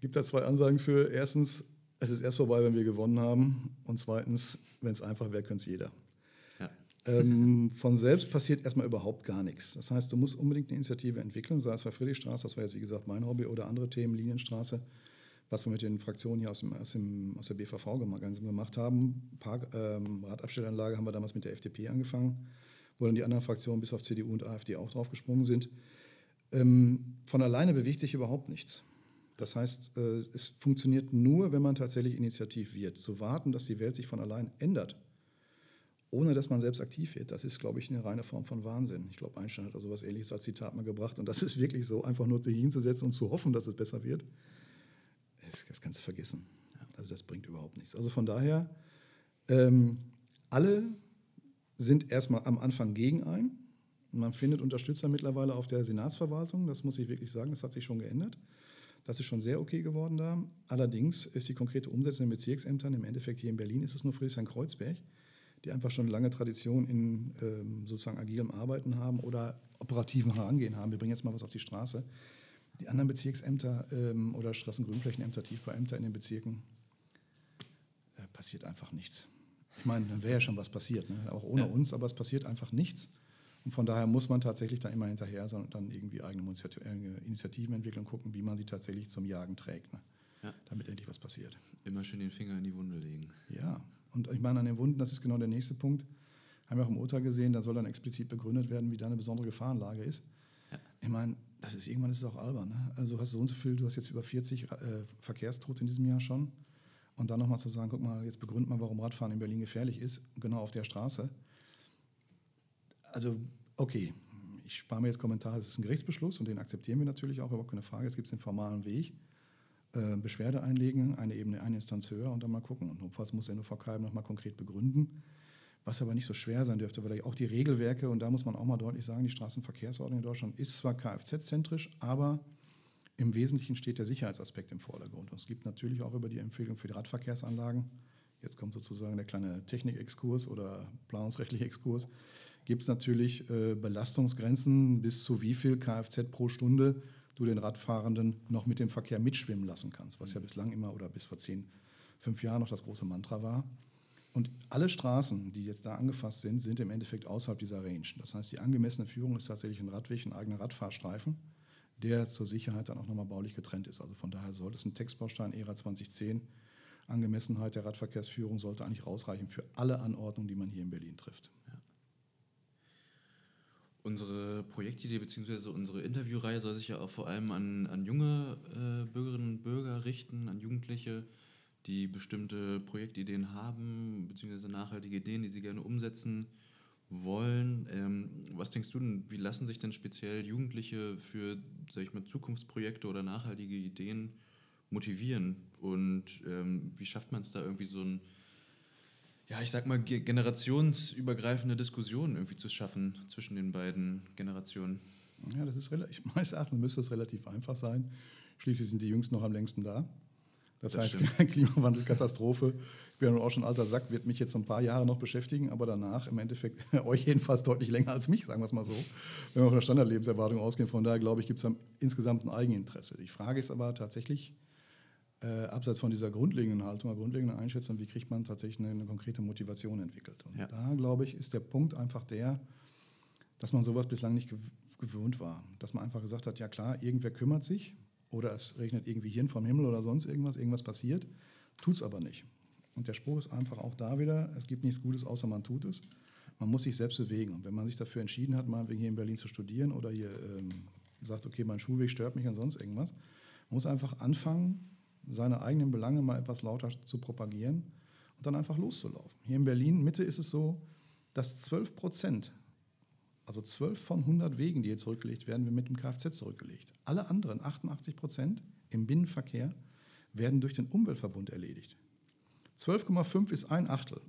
Gibt da zwei Ansagen für. Erstens, es ist erst vorbei, wenn wir gewonnen haben. Und zweitens, wenn es einfach wäre, könnte es jeder. Ja. ähm, von selbst passiert erstmal überhaupt gar nichts. Das heißt, du musst unbedingt eine Initiative entwickeln, sei es bei Friedrichstraße, das war jetzt wie gesagt mein Hobby, oder andere Themen, Linienstraße, was wir mit den Fraktionen hier aus, dem, aus, dem, aus der BVV gemacht haben. Park, ähm, Radabstellanlage haben wir damals mit der FDP angefangen, wo dann die anderen Fraktionen bis auf CDU und AfD auch draufgesprungen sind. Ähm, von alleine bewegt sich überhaupt nichts. Das heißt, äh, es funktioniert nur, wenn man tatsächlich initiativ wird. Zu warten, dass die Welt sich von allein ändert, ohne dass man selbst aktiv wird, das ist, glaube ich, eine reine Form von Wahnsinn. Ich glaube, Einstein hat da sowas ähnliches als Zitat mal gebracht. Und das ist wirklich so, einfach nur sich hinzusetzen und zu hoffen, dass es besser wird. Das, das kannst du vergessen. Also das bringt überhaupt nichts. Also von daher, ähm, alle sind erstmal am Anfang gegen ein. Man findet Unterstützer mittlerweile auf der Senatsverwaltung, das muss ich wirklich sagen, das hat sich schon geändert. Das ist schon sehr okay geworden da. Allerdings ist die konkrete Umsetzung in den Bezirksämtern, im Endeffekt hier in Berlin ist es nur Friedrichshain-Kreuzberg, die einfach schon lange Tradition in ähm, sozusagen agilem Arbeiten haben oder operativen Herangehen haben. Wir bringen jetzt mal was auf die Straße. Die anderen Bezirksämter ähm, oder Straßengrünflächenämter, Tiefbauämter in den Bezirken, äh, passiert einfach nichts. Ich meine, dann wäre ja schon was passiert, ne? auch ohne ja. uns, aber es passiert einfach nichts. Und von daher muss man tatsächlich da immer hinterher sein und dann irgendwie eigene Initiativen entwickeln und gucken, wie man sie tatsächlich zum Jagen trägt, ne? ja. damit endlich was passiert. Immer schön den Finger in die Wunde legen. Ja, und ich meine, an den Wunden, das ist genau der nächste Punkt, haben wir auch im Urteil gesehen, da soll dann explizit begründet werden, wie da eine besondere Gefahrenlage ist. Ja. Ich meine, das ist irgendwann ist es auch albern. Ne? Also du hast so und so viel, du hast jetzt über 40 äh, Verkehrstote in diesem Jahr schon. Und dann nochmal zu sagen, guck mal, jetzt begründ mal, warum Radfahren in Berlin gefährlich ist, genau auf der Straße also okay, ich spare mir jetzt Kommentare, es ist ein Gerichtsbeschluss und den akzeptieren wir natürlich auch, überhaupt keine Frage. Es gibt den formalen Weg. Äh, Beschwerde einlegen, eine Ebene, eine Instanz höher und dann mal gucken. Und notfalls muss der NUVK nochmal konkret begründen, was aber nicht so schwer sein dürfte, weil auch die Regelwerke, und da muss man auch mal deutlich sagen, die Straßenverkehrsordnung in Deutschland ist zwar Kfz-zentrisch, aber im Wesentlichen steht der Sicherheitsaspekt im Vordergrund. Und es gibt natürlich auch über die Empfehlung für die Radverkehrsanlagen, jetzt kommt sozusagen der kleine Technikexkurs oder planungsrechtliche Exkurs, gibt es natürlich äh, Belastungsgrenzen, bis zu wie viel Kfz pro Stunde du den Radfahrenden noch mit dem Verkehr mitschwimmen lassen kannst, was ja bislang immer oder bis vor zehn, fünf Jahren noch das große Mantra war. Und alle Straßen, die jetzt da angefasst sind, sind im Endeffekt außerhalb dieser Range. Das heißt, die angemessene Führung ist tatsächlich ein Radweg, ein eigener Radfahrstreifen, der zur Sicherheit dann auch nochmal baulich getrennt ist. Also von daher sollte es ein Textbaustein ERA 2010. Angemessenheit der Radverkehrsführung sollte eigentlich rausreichen für alle Anordnungen, die man hier in Berlin trifft. Unsere Projektidee bzw. unsere Interviewreihe soll sich ja auch vor allem an, an junge äh, Bürgerinnen und Bürger richten, an Jugendliche, die bestimmte Projektideen haben, bzw. nachhaltige Ideen, die sie gerne umsetzen wollen. Ähm, was denkst du denn, wie lassen sich denn speziell Jugendliche für, sag ich mal, Zukunftsprojekte oder nachhaltige Ideen motivieren? Und ähm, wie schafft man es da irgendwie so ein ja, ich sag mal, generationsübergreifende Diskussionen irgendwie zu schaffen zwischen den beiden Generationen. Ja, das ist relativ, meines Erachtens müsste es relativ einfach sein. Schließlich sind die Jüngsten noch am längsten da. Das, das heißt, stimmt. Klimawandel, Katastrophe. Ich bin ja auch schon alter Sack, wird mich jetzt ein paar Jahre noch beschäftigen, aber danach im Endeffekt euch jedenfalls deutlich länger als mich, sagen wir es mal so, wenn wir von der Standardlebenserwartung ausgehen. Von daher glaube ich, gibt es insgesamt ein Eigeninteresse. Die Frage ist aber tatsächlich, äh, abseits von dieser grundlegenden Haltung, grundlegenden Einschätzung, wie kriegt man tatsächlich eine, eine konkrete Motivation entwickelt. Und ja. da, glaube ich, ist der Punkt einfach der, dass man sowas bislang nicht gewöhnt war. Dass man einfach gesagt hat, ja klar, irgendwer kümmert sich oder es regnet irgendwie Hirn vom Himmel oder sonst irgendwas, irgendwas passiert, tut es aber nicht. Und der Spruch ist einfach auch da wieder, es gibt nichts Gutes, außer man tut es. Man muss sich selbst bewegen. Und wenn man sich dafür entschieden hat, mal hier in Berlin zu studieren oder hier ähm, sagt, okay, mein Schulweg stört mich und sonst irgendwas, man muss einfach anfangen, seine eigenen Belange mal etwas lauter zu propagieren und dann einfach loszulaufen. Hier in Berlin Mitte ist es so, dass 12 Prozent, also 12 von 100 Wegen, die hier zurückgelegt werden, werden mit dem Kfz zurückgelegt. Alle anderen 88 Prozent im Binnenverkehr werden durch den Umweltverbund erledigt. 12,5 ist ein Achtel.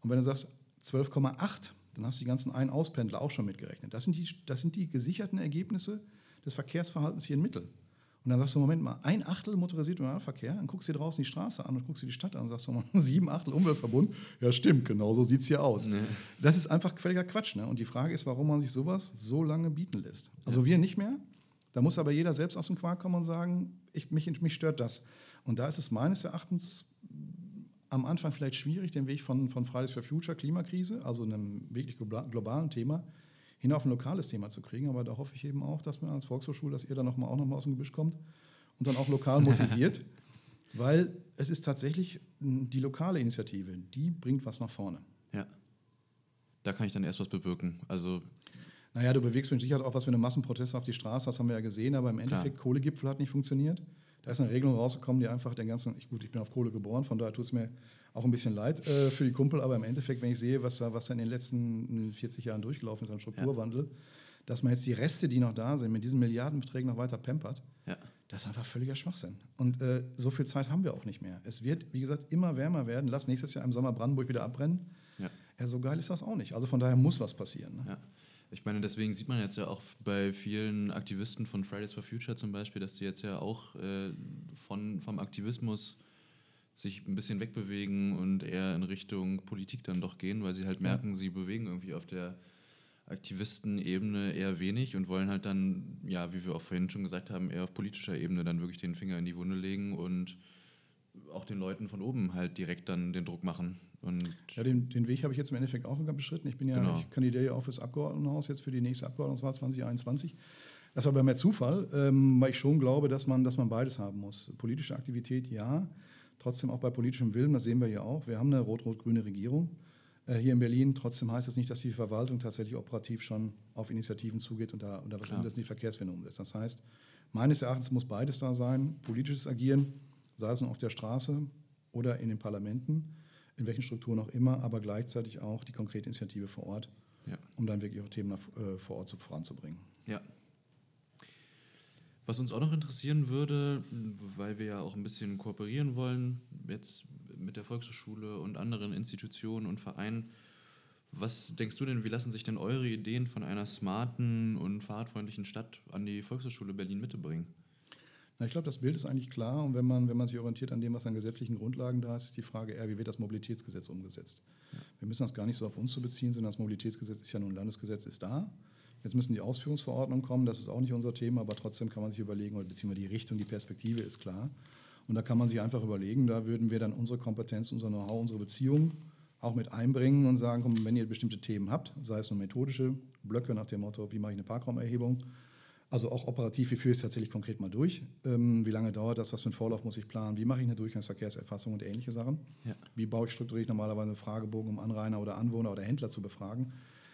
Und wenn du sagst 12,8, dann hast du die ganzen Ein-Auspendler auch schon mitgerechnet. Das sind, die, das sind die gesicherten Ergebnisse des Verkehrsverhaltens hier in Mittel. Und dann sagst du, Moment mal, ein Achtel motorisierter Nahverkehr, dann guckst du dir draußen die Straße an und guckst dir die Stadt an und sagst, mal, sieben Achtel Umweltverbund. Ja, stimmt, genau so sieht es hier aus. Nee. Das ist einfach völliger Quatsch. Ne? Und die Frage ist, warum man sich sowas so lange bieten lässt. Also ja. wir nicht mehr. Da muss aber jeder selbst aus dem Quark kommen und sagen, ich, mich, mich stört das. Und da ist es meines Erachtens am Anfang vielleicht schwierig, den Weg von, von Fridays for Future, Klimakrise, also einem wirklich globalen Thema, hin auf ein lokales Thema zu kriegen. Aber da hoffe ich eben auch, dass wir als Volkshochschule, dass ihr dann noch mal, auch nochmal aus dem Gebüsch kommt und dann auch lokal motiviert. weil es ist tatsächlich die lokale Initiative, die bringt was nach vorne. Ja. Da kann ich dann erst was bewirken. Also naja, du bewegst mit Sicherheit auch was, wenn du Massenproteste auf die Straße hast, haben wir ja gesehen, aber im Endeffekt, Klar. Kohlegipfel hat nicht funktioniert. Da ist eine Regelung rausgekommen, die einfach den ganzen, ich, gut, ich bin auf Kohle geboren, von daher tut es mir auch ein bisschen leid äh, für die Kumpel, aber im Endeffekt, wenn ich sehe, was da, was da in den letzten 40 Jahren durchgelaufen ist an Strukturwandel, ja. dass man jetzt die Reste, die noch da sind, mit diesen Milliardenbeträgen noch weiter pampert, ja. das ist einfach völliger Schwachsinn. Und äh, so viel Zeit haben wir auch nicht mehr. Es wird, wie gesagt, immer wärmer werden. Lass nächstes Jahr im Sommer Brandenburg wieder abbrennen. Ja. ja so geil ist das auch nicht. Also von daher muss was passieren. Ne? Ich meine, deswegen sieht man jetzt ja auch bei vielen Aktivisten von Fridays for Future zum Beispiel, dass die jetzt ja auch äh, von, vom Aktivismus sich ein bisschen wegbewegen und eher in Richtung Politik dann doch gehen, weil sie halt merken, ja. sie bewegen irgendwie auf der Aktivistenebene eher wenig und wollen halt dann, ja, wie wir auch vorhin schon gesagt haben, eher auf politischer Ebene dann wirklich den Finger in die Wunde legen und auch den Leuten von oben halt direkt dann den Druck machen. Und ja, den, den Weg habe ich jetzt im Endeffekt auch beschritten. Ich bin ja, genau. ich kandidiere ja auch fürs Abgeordnetenhaus jetzt für die nächste Abgeordnetenwahl 2021. Das war bei mir Zufall, ähm, weil ich schon glaube, dass man, dass man beides haben muss. Politische Aktivität, ja. Trotzdem auch bei politischem Willen, das sehen wir ja auch. Wir haben eine rot-rot-grüne Regierung äh, hier in Berlin. Trotzdem heißt das nicht, dass die Verwaltung tatsächlich operativ schon auf Initiativen zugeht und da, und da was umsetzt, die Verkehrswende umsetzt. Das heißt, meines Erachtens muss beides da sein. Politisches Agieren, sei es nun auf der Straße oder in den Parlamenten in welchen Strukturen auch immer, aber gleichzeitig auch die konkrete Initiative vor Ort, ja. um dann wirklich auch Themen nach, äh, vor Ort zu, voranzubringen. Ja. Was uns auch noch interessieren würde, weil wir ja auch ein bisschen kooperieren wollen, jetzt mit der Volkshochschule und anderen Institutionen und Vereinen, was denkst du denn, wie lassen sich denn eure Ideen von einer smarten und fahrradfreundlichen Stadt an die Volkshochschule Berlin-Mitte bringen? Na, ich glaube, das Bild ist eigentlich klar. Und wenn man, wenn man sich orientiert an dem, was an gesetzlichen Grundlagen da ist, ist die Frage eher, wie wird das Mobilitätsgesetz umgesetzt? Ja. Wir müssen das gar nicht so auf uns zu beziehen, sondern das Mobilitätsgesetz ist ja nun ein Landesgesetz, ist da. Jetzt müssen die Ausführungsverordnungen kommen, das ist auch nicht unser Thema, aber trotzdem kann man sich überlegen, beziehungsweise die Richtung, die Perspektive ist klar. Und da kann man sich einfach überlegen, da würden wir dann unsere Kompetenz, unser Know-how, unsere Beziehungen auch mit einbringen und sagen, komm, wenn ihr bestimmte Themen habt, sei es nur methodische Blöcke nach dem Motto, wie mache ich eine Parkraumerhebung, also auch operativ, wie führe ich es tatsächlich konkret mal durch? Ähm, wie lange dauert das? Was für einen Vorlauf muss ich planen? Wie mache ich eine Durchgangsverkehrserfassung und ähnliche Sachen? Ja. Wie baue ich strukturiert normalerweise einen Fragebogen, um Anrainer oder Anwohner oder Händler zu befragen?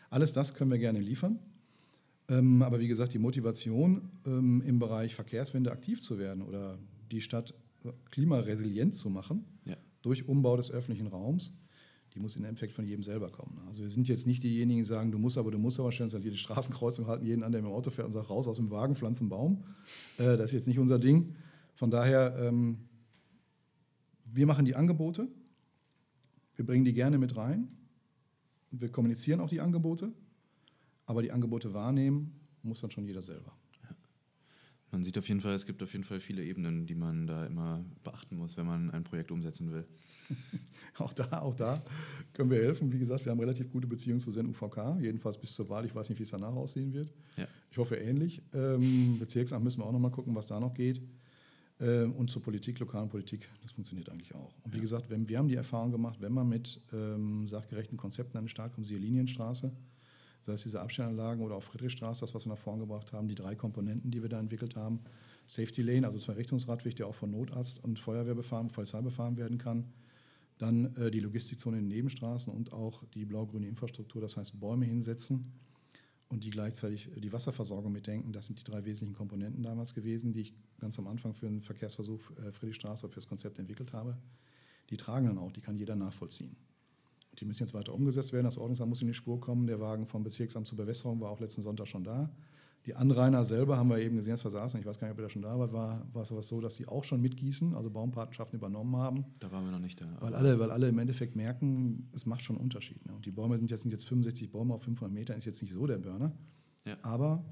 Alles das können wir gerne liefern. Ähm, aber wie gesagt, die Motivation ähm, im Bereich Verkehrswende aktiv zu werden oder die Stadt klimaresilient zu machen ja. durch Umbau des öffentlichen Raums, die muss im Endeffekt von jedem selber kommen. Also wir sind jetzt nicht diejenigen, die sagen, du musst aber, du musst aber, stellen uns halt jede Straßenkreuzung halten, jeden an, der dem Auto fährt und sagt, raus aus dem Wagen, pflanzen Baum. Äh, das ist jetzt nicht unser Ding. Von daher, ähm, wir machen die Angebote, wir bringen die gerne mit rein, wir kommunizieren auch die Angebote, aber die Angebote wahrnehmen muss dann schon jeder selber. Man sieht auf jeden Fall, es gibt auf jeden Fall viele Ebenen, die man da immer beachten muss, wenn man ein Projekt umsetzen will. auch da, auch da können wir helfen. Wie gesagt, wir haben relativ gute Beziehungen zu Sen UVK, jedenfalls bis zur Wahl. Ich weiß nicht, wie es danach aussehen wird. Ja. Ich hoffe ähnlich. Ähm, Bezirksamt müssen wir auch noch mal gucken, was da noch geht. Ähm, und zur Politik, lokalen Politik, das funktioniert eigentlich auch. Und wie ja. gesagt, wenn, wir haben die Erfahrung gemacht, wenn man mit ähm, sachgerechten Konzepten an den Start kommt, siehe Linienstraße, sei es diese Abstellanlagen oder auch Friedrichstraße, das, was wir nach vorn gebracht haben, die drei Komponenten, die wir da entwickelt haben. Safety Lane, also zwei Richtungsradweg, der auch von Notarzt und Feuerwehr befahren, Polizei befahren werden kann. Dann äh, die Logistikzone in den Nebenstraßen und auch die blau-grüne Infrastruktur, das heißt Bäume hinsetzen und die gleichzeitig äh, die Wasserversorgung mitdenken. Das sind die drei wesentlichen Komponenten damals gewesen, die ich ganz am Anfang für den Verkehrsversuch äh, Friedrichstraße für das Konzept entwickelt habe. Die tragen dann auch, die kann jeder nachvollziehen. Die müssen jetzt weiter umgesetzt werden. Das Ordnungsamt muss in die Spur kommen. Der Wagen vom Bezirksamt zur Bewässerung war auch letzten Sonntag schon da. Die Anrainer selber haben wir eben gesehen, als wir saßen. Ich weiß gar nicht, ob ihr da schon da wart. War, war es aber so, dass sie auch schon mitgießen, also Baumpatenschaften übernommen haben. Da waren wir noch nicht da. Weil alle, weil alle im Endeffekt merken, es macht schon einen Unterschied. Ne? Und die Bäume sind jetzt, sind jetzt 65 Bäume auf 500 Metern, ist jetzt nicht so der Burner. Ja. Aber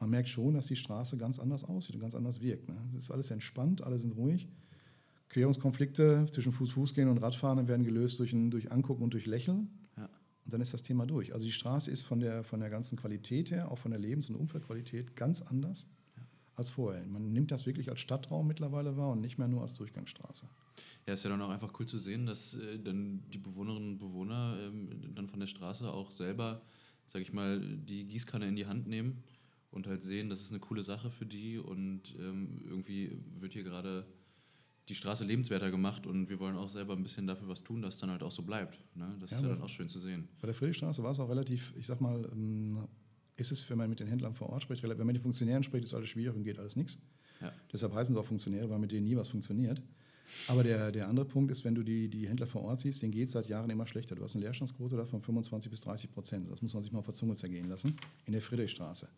man merkt schon, dass die Straße ganz anders aussieht und ganz anders wirkt. Ne? Es ist alles entspannt, alle sind ruhig. Querungskonflikte zwischen Fuß-Fuß-Gehen und Radfahren werden gelöst durch, ein, durch Angucken und durch Lächeln. Ja. Und dann ist das Thema durch. Also die Straße ist von der, von der ganzen Qualität her, auch von der Lebens- und Umfeldqualität, ganz anders ja. als vorher. Man nimmt das wirklich als Stadtraum mittlerweile wahr und nicht mehr nur als Durchgangsstraße. Ja, ist ja dann auch einfach cool zu sehen, dass äh, dann die Bewohnerinnen und Bewohner ähm, dann von der Straße auch selber, sag ich mal, die Gießkanne in die Hand nehmen und halt sehen, das ist eine coole Sache für die und ähm, irgendwie wird hier gerade die Straße lebenswerter gemacht und wir wollen auch selber ein bisschen dafür was tun, dass es dann halt auch so bleibt. Ne? Das Ja, ist ja dann auch schön zu sehen. Bei der Friedrichstraße war es auch relativ, ich sag mal, ähm, ist es, wenn man mit den Händlern vor Ort spricht, wenn man mit den Funktionären spricht, ist alles schwierig und geht alles nichts. Ja. Deshalb heißen es auch Funktionäre, weil mit denen nie was funktioniert. Aber der, der andere Punkt ist, wenn du die, die Händler vor Ort siehst, denen geht es seit Jahren immer schlechter. Du hast eine Leerstandsquote da von 25 bis 30 Prozent. Das muss man sich mal auf der Zunge zergehen lassen in der Friedrichstraße.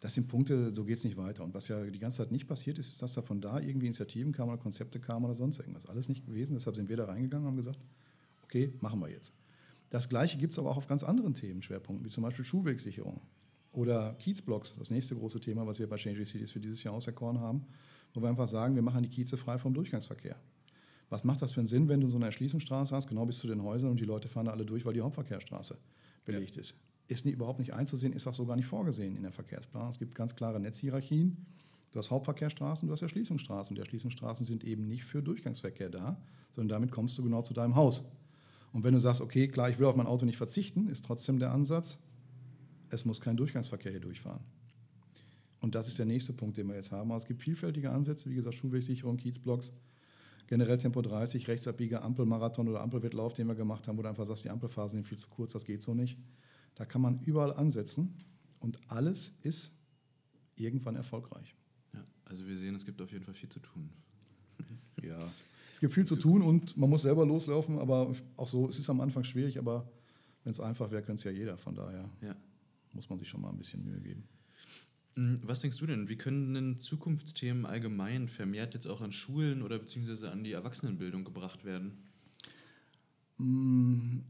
Das sind Punkte, so geht es nicht weiter. Und was ja die ganze Zeit nicht passiert ist, ist, dass da von da irgendwie Initiativen kamen oder Konzepte kamen oder sonst irgendwas. Alles nicht gewesen. Deshalb sind wir da reingegangen und haben gesagt, okay, machen wir jetzt. Das Gleiche gibt es aber auch auf ganz anderen Themenschwerpunkten, wie zum Beispiel Schuhwegsicherung oder Kiezblocks, das nächste große Thema, was wir bei Changing Cities für dieses Jahr auserkoren haben, wo wir einfach sagen, wir machen die Kieze frei vom Durchgangsverkehr. Was macht das für einen Sinn, wenn du so eine Erschließungsstraße hast, genau bis zu den Häusern und die Leute fahren da alle durch, weil die Hauptverkehrsstraße belegt ist? Ist nie, überhaupt nicht einzusehen, ist auch so gar nicht vorgesehen in der Verkehrsplanung. Es gibt ganz klare Netzhierarchien. Du hast Hauptverkehrsstraßen, du hast Erschließungsstraßen. Die Erschließungsstraßen sind eben nicht für Durchgangsverkehr da, sondern damit kommst du genau zu deinem Haus. Und wenn du sagst, okay, klar, ich will auf mein Auto nicht verzichten, ist trotzdem der Ansatz, es muss kein Durchgangsverkehr hier durchfahren. Und das ist der nächste Punkt, den wir jetzt haben. Aber es gibt vielfältige Ansätze, wie gesagt, Schuhwegsicherung, Kiezblocks, generell Tempo 30, Rechtsabbieger, Ampelmarathon oder Ampelwettlauf, den wir gemacht haben, wo du einfach sagst, die Ampelphasen sind viel zu kurz, das geht so nicht. Da kann man überall ansetzen und alles ist irgendwann erfolgreich. Ja, also wir sehen, es gibt auf jeden Fall viel zu tun. Ja. Es gibt viel zu tun und man muss selber loslaufen, aber auch so, es ist am Anfang schwierig, aber wenn es einfach wäre, könnte es ja jeder. Von daher Ja. muss man sich schon mal ein bisschen Mühe geben. Mm, Was denkst du denn, wie können denn Zukunftsthemen allgemein vermehrt jetzt auch an Schulen oder beziehungsweise an die Erwachsenenbildung gebracht werden?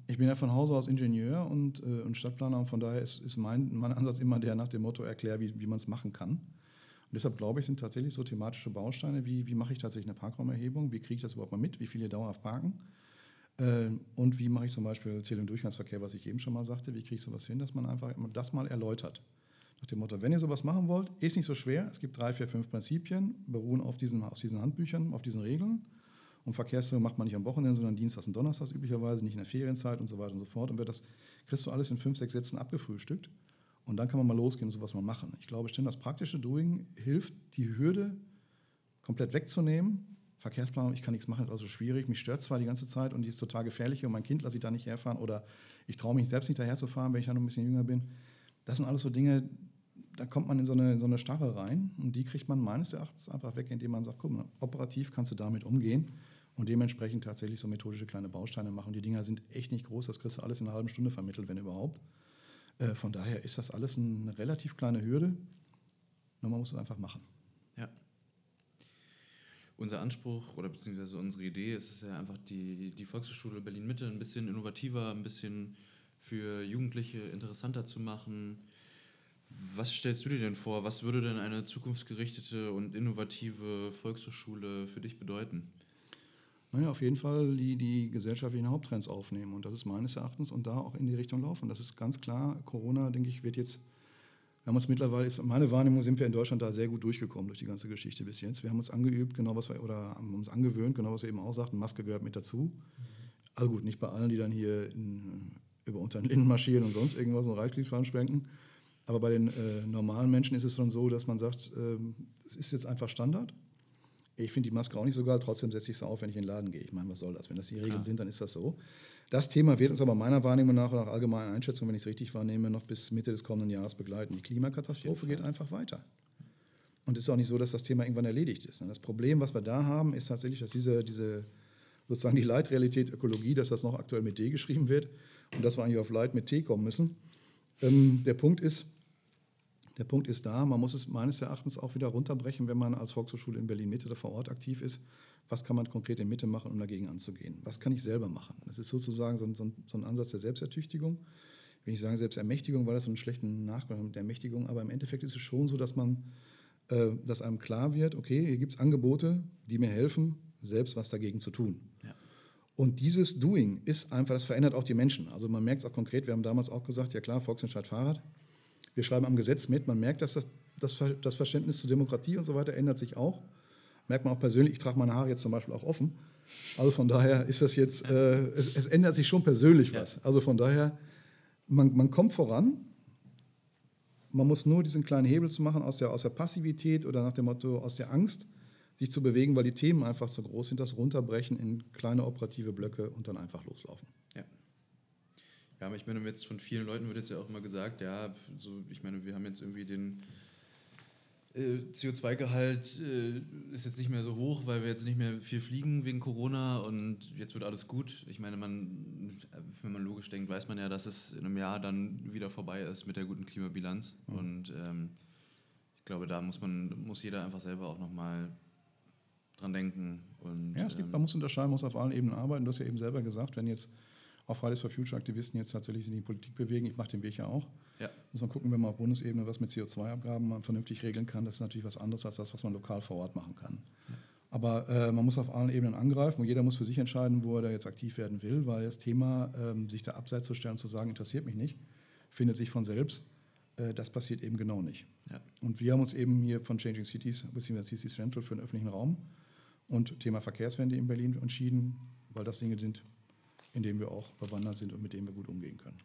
Ich bin ja von Hause aus Ingenieur und, äh, und Stadtplaner und von daher ist, ist mein, mein Ansatz immer der nach dem Motto, erklär, wie, wie man es machen kann. Und deshalb glaube ich, sind tatsächlich so thematische Bausteine, wie, wie mache ich tatsächlich eine Parkraumerhebung, wie kriege ich das überhaupt mal mit, wie viele dauerhaft parken äh, und wie mache ich zum Beispiel Zählung Durchgangsverkehr, was ich eben schon mal sagte, wie kriege ich sowas hin, dass man einfach das mal erläutert. Nach dem Motto, wenn ihr sowas machen wollt, ist nicht so schwer, es gibt drei, vier, fünf Prinzipien, beruhen auf diesen, auf diesen Handbüchern, auf diesen Regeln. Und Verkehrszeugung macht man nicht am Wochenende, sondern Dienstags und Donnerstags üblicherweise, nicht in der Ferienzeit und so weiter und so fort. Und wer das kriegst du alles in fünf, sechs Sätzen abgefrühstückt. Und dann kann man mal losgehen und sowas mal machen. Ich glaube, stimmt, das praktische Doing hilft, die Hürde komplett wegzunehmen. Verkehrsplanung, ich kann nichts machen, ist also schwierig. Mich stört zwar die ganze Zeit und die ist total gefährlich und mein Kind lasse ich da nicht herfahren oder ich traue mich selbst nicht daher zu fahren, wenn ich ja noch ein bisschen jünger bin. Das sind alles so Dinge, da kommt man in so eine, in so eine Starre rein und die kriegt man meines Erachtens einfach weg, indem man sagt, guck mal, operativ kannst du damit umgehen und dementsprechend tatsächlich so methodische kleine Bausteine machen. Die Dinger sind echt nicht groß, das kriegst du alles in einer halben Stunde vermittelt, wenn überhaupt. Äh, Von daher ist das alles eine relativ kleine Hürde, nur man muss es einfach machen. Ja. Unser Anspruch oder beziehungsweise unsere Idee ist es ja einfach, die, die Volkshochschule Berlin-Mitte ein bisschen innovativer, ein bisschen für Jugendliche interessanter zu machen. Was stellst du dir denn vor? Was würde denn eine zukunftsgerichtete und innovative Volkshochschule für dich bedeuten? Naja, auf jeden Fall die, die gesellschaftlichen Haupttrends aufnehmen und das ist meines Erachtens und da auch in die Richtung laufen. Das ist ganz klar, Corona, denke ich, wird jetzt, wir haben uns mittlerweile, ist meine Wahrnehmung, sind wir in Deutschland da sehr gut durchgekommen durch die ganze Geschichte bis jetzt. Wir haben uns angeübt, genau was wir, oder haben uns angewöhnt, genau was wir eben auch sagten, Maske gehört mit dazu. Also gut, nicht bei allen, die dann hier in, über unter den Linden marschieren und sonst irgendwas und Reichsliedfahren schwenken. Aber bei den äh, normalen Menschen ist es schon so, dass man sagt, ähm, es ist jetzt einfach Standard. Ich finde die Maske auch nicht so geil, trotzdem setze ich sie auf, wenn ich in den Laden gehe. Ich meine, was soll das? Wenn das die Regeln Klar. sind, dann ist das so. Das Thema wird uns aber meiner Wahrnehmung nach oder nach allgemeiner Einschätzung, wenn ich es richtig wahrnehme, noch bis Mitte des kommenden Jahres begleiten. Die Klimakatastrophe geht einfach weiter. Und es ist auch nicht so, dass das Thema irgendwann erledigt ist. Das Problem, was wir da haben, ist tatsächlich, dass diese, diese sozusagen die Leitrealität Ökologie, dass das noch aktuell mit D geschrieben wird und dass wir eigentlich auf Leit mit T kommen müssen. Ähm, der Punkt ist, der Punkt ist da, man muss es meines Erachtens auch wieder runterbrechen, wenn man als Volkshochschule in Berlin-Mitte oder vor Ort aktiv ist. Was kann man konkret in Mitte machen, um dagegen anzugehen? Was kann ich selber machen? Das ist sozusagen so ein, so ein, so ein Ansatz der Selbstertüchtigung. Ich will nicht sagen Selbstermächtigung, weil das so einen schlechten Nachgang der Ermächtigung, aber im Endeffekt ist es schon so, dass man, äh, dass einem klar wird, okay, hier gibt es Angebote, die mir helfen, selbst was dagegen zu tun. Ja. Und dieses Doing ist einfach, das verändert auch die Menschen. Also man merkt es auch konkret, wir haben damals auch gesagt, ja klar, Volksentscheid Fahrrad. Wir schreiben am Gesetz mit, man merkt, dass das, das, das Verständnis zur Demokratie und so weiter ändert sich auch. Merkt man auch persönlich, ich trage meine Haare jetzt zum Beispiel auch offen. Also von daher ist das jetzt, äh, es, es, ändert sich schon persönlich was. Ja. Also von daher, man, man kommt voran. Man muss nur diesen kleinen Hebel zu machen aus der, aus der Passivität oder nach dem Motto aus der Angst, sich zu bewegen, weil die Themen einfach zu groß sind, das runterbrechen in kleine operative Blöcke und dann einfach loslaufen. Ja. Ja, aber ich meine, jetzt von vielen Leuten wird jetzt ja auch immer gesagt, ja, so, ich meine, wir haben jetzt irgendwie den äh, CO2-Gehalt äh, ist jetzt nicht mehr so hoch, weil wir jetzt nicht mehr viel fliegen wegen Corona und jetzt wird alles gut. Ich meine, man, wenn man logisch denkt, weiß man ja, dass es in einem Jahr dann wieder vorbei ist mit der guten Klimabilanz. Mhm. Und ähm, ich glaube, da muss man, muss jeder einfach selber auch nochmal dran denken. Und, ja, es gibt, ähm, man muss unterscheiden, muss auf allen Ebenen arbeiten. Du hast ja eben selber gesagt, wenn jetzt auch Fridays for Future Aktivisten jetzt tatsächlich in die Politik bewegen, ich mache den Weg ja auch, ja. muss man gucken, wenn man auf Bundesebene was mit CO2-Abgaben vernünftig regeln kann, das ist natürlich was anderes als das, was man lokal vor Ort machen kann. Ja. Aber äh, man muss auf allen Ebenen angreifen und jeder muss für sich entscheiden, wo er da jetzt aktiv werden will, weil das Thema, ähm, sich da abseits zu stellen und zu sagen, interessiert mich nicht, findet sich von selbst. Äh, das passiert eben genau nicht. Ja. Und wir haben uns eben hier von Changing Cities bzw. CC Central für den öffentlichen Raum und Thema Verkehrswende in Berlin entschieden, weil das Dinge sind, in denen wir auch bewandert sind und mit denen wir gut umgehen können.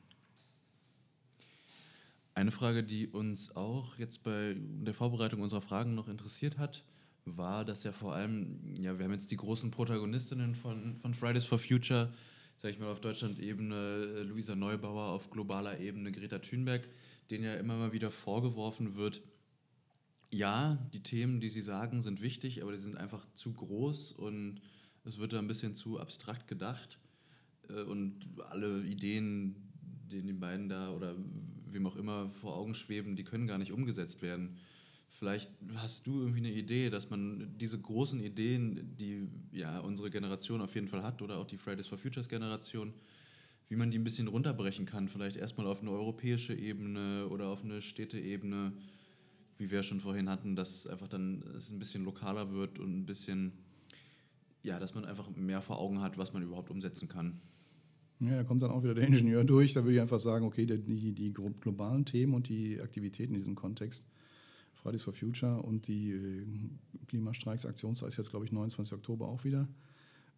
Eine Frage, die uns auch jetzt bei der Vorbereitung unserer Fragen noch interessiert hat, war, dass ja vor allem, ja, wir haben jetzt die großen Protagonistinnen von, von Fridays for Future, sage ich mal auf Deutschland-Ebene, Luisa Neubauer, auf globaler Ebene Greta Thunberg, denen ja immer mal wieder vorgeworfen wird, ja, die Themen, die Sie sagen, sind wichtig, aber die sind einfach zu groß und es wird da ein bisschen zu abstrakt gedacht. Äh, und alle Ideen, die den beiden da oder wem auch immer vor Augen schweben, die können gar nicht umgesetzt werden. Vielleicht hast du irgendwie eine Idee, dass man diese großen Ideen, die ja unsere Generation auf jeden Fall hat oder auch die Fridays for Futures Generation, wie man die ein bisschen runterbrechen kann. Vielleicht erstmal auf eine europäische Ebene oder auf eine Städteebene, wie wir schon vorhin hatten, dass einfach dann es ein bisschen lokaler wird und ein bisschen, ja, dass man einfach mehr vor Augen hat, was man überhaupt umsetzen kann. Ja, da kommt dann auch wieder der Ingenieur durch. Da würde ich einfach sagen, okay, die, die globalen Themen und die Aktivitäten in diesem Kontext, Fridays for Future und die äh, Klimastreiks, Aktionszeit ist jetzt, glaube ich, 29. Oktober auch wieder,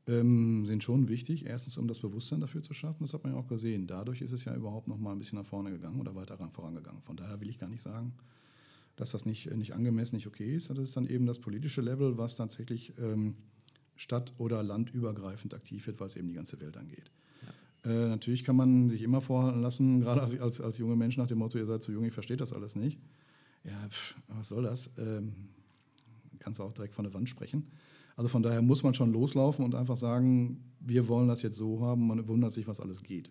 ähm, sind schon wichtig. Erstens, um das Bewusstsein dafür zu schaffen, das hat man ja auch gesehen. Dadurch ist es ja überhaupt noch mal ein bisschen nach vorne gegangen oder weiter vorangegangen. Von daher will ich gar nicht sagen, dass das nicht, nicht angemessen, nicht okay ist. Das ist dann eben das politische Level, was tatsächlich ähm, stadt- oder landübergreifend aktiv wird, weil es eben die ganze Welt angeht. Äh, natürlich kann man sich immer vorhalten lassen, gerade als, als, als junge Mensch nach dem Motto, ihr seid zu jung, ich verstehe das alles nicht. Ja, pff, was soll das? Ähm, kannst du auch direkt von der Wand sprechen. Also von daher muss man schon loslaufen und einfach sagen, wir wollen das jetzt so haben. Man wundert sich, was alles geht.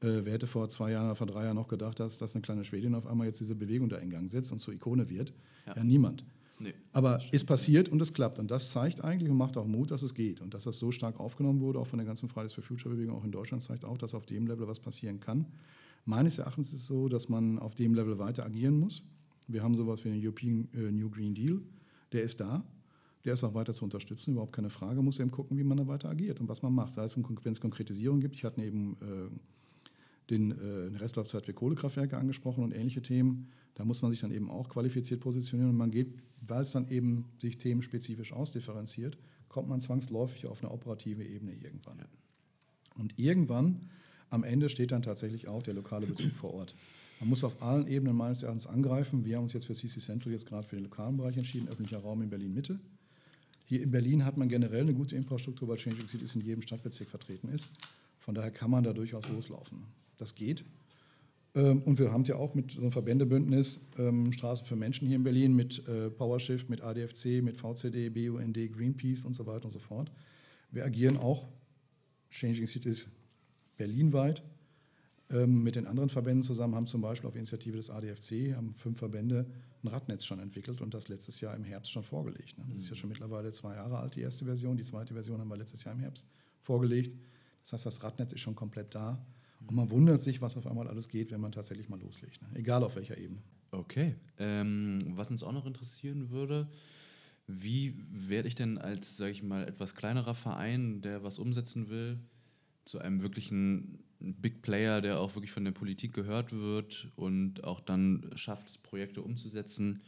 Äh, wer hätte vor zwei Jahren oder vor drei Jahren noch gedacht, dass, dass eine kleine Schwedin auf einmal jetzt diese Bewegung da in Gang setzt und zur Ikone wird? Ja, ja niemand. Nee, Aber ist passiert und es klappt. Und das zeigt eigentlich und macht auch Mut, dass es geht. Und dass das so stark aufgenommen wurde, auch von der ganzen Fridays for Future-Bewegung, auch in Deutschland, zeigt auch, dass auf dem Level was passieren kann. Meines Erachtens ist es so, dass man auf dem Level weiter agieren muss. Wir haben sowas wie den European äh, New Green Deal. Der ist da. Der ist auch weiter zu unterstützen, überhaupt keine Frage. Man muss eben gucken, wie man da weiter agiert und was man macht. Sei es, wenn es Konkretisierung gibt. Ich hatte eben äh, den äh, Restlaufzeit für Kohlekraftwerke angesprochen und ähnliche Themen. Da muss man sich dann eben auch qualifiziert positionieren und man geht, weil es dann eben sich themenspezifisch ausdifferenziert, kommt man zwangsläufig auf eine operative Ebene irgendwann. Ja. Und irgendwann am Ende steht dann tatsächlich auch der lokale Bezug vor Ort. Man muss auf allen Ebenen meines Erachtens angreifen. Wir haben uns jetzt für CC Central jetzt gerade für den lokalen Bereich entschieden, öffentlicher Raum in Berlin-Mitte. Hier in Berlin hat man generell eine gute Infrastruktur, weil Changing Cities in jedem Stadtbezirk vertreten ist. Von daher kann man da durchaus loslaufen. Das geht. Ähm, und wir haben es ja auch mit so einem Verbändebündnis ähm, Straßen für Menschen hier in Berlin mit äh, PowerShift, mit ADFC, mit VCD, BUND, Greenpeace und so weiter und so fort. Wir agieren auch Changing Cities berlinweit ähm, mit den anderen Verbänden zusammen, haben zum Beispiel auf Initiative des ADFC, haben fünf Verbände ein Radnetz schon entwickelt und das letztes Jahr im Herbst schon vorgelegt. Ne? Das ist ja schon mittlerweile zwei Jahre alt, die erste Version. Die zweite Version haben wir letztes Jahr im Herbst vorgelegt. Das heißt, das Radnetz ist schon komplett da. Und man wundert sich, was auf einmal alles geht, wenn man tatsächlich mal loslegt. Ne? Egal auf welcher Ebene. Okay. Ähm, was uns auch noch interessieren würde, wie werde ich denn als, sage ich mal, etwas kleinerer Verein, der was umsetzen will, zu einem wirklichen Big Player, der auch wirklich von der Politik gehört wird und auch dann schafft, Projekte umzusetzen?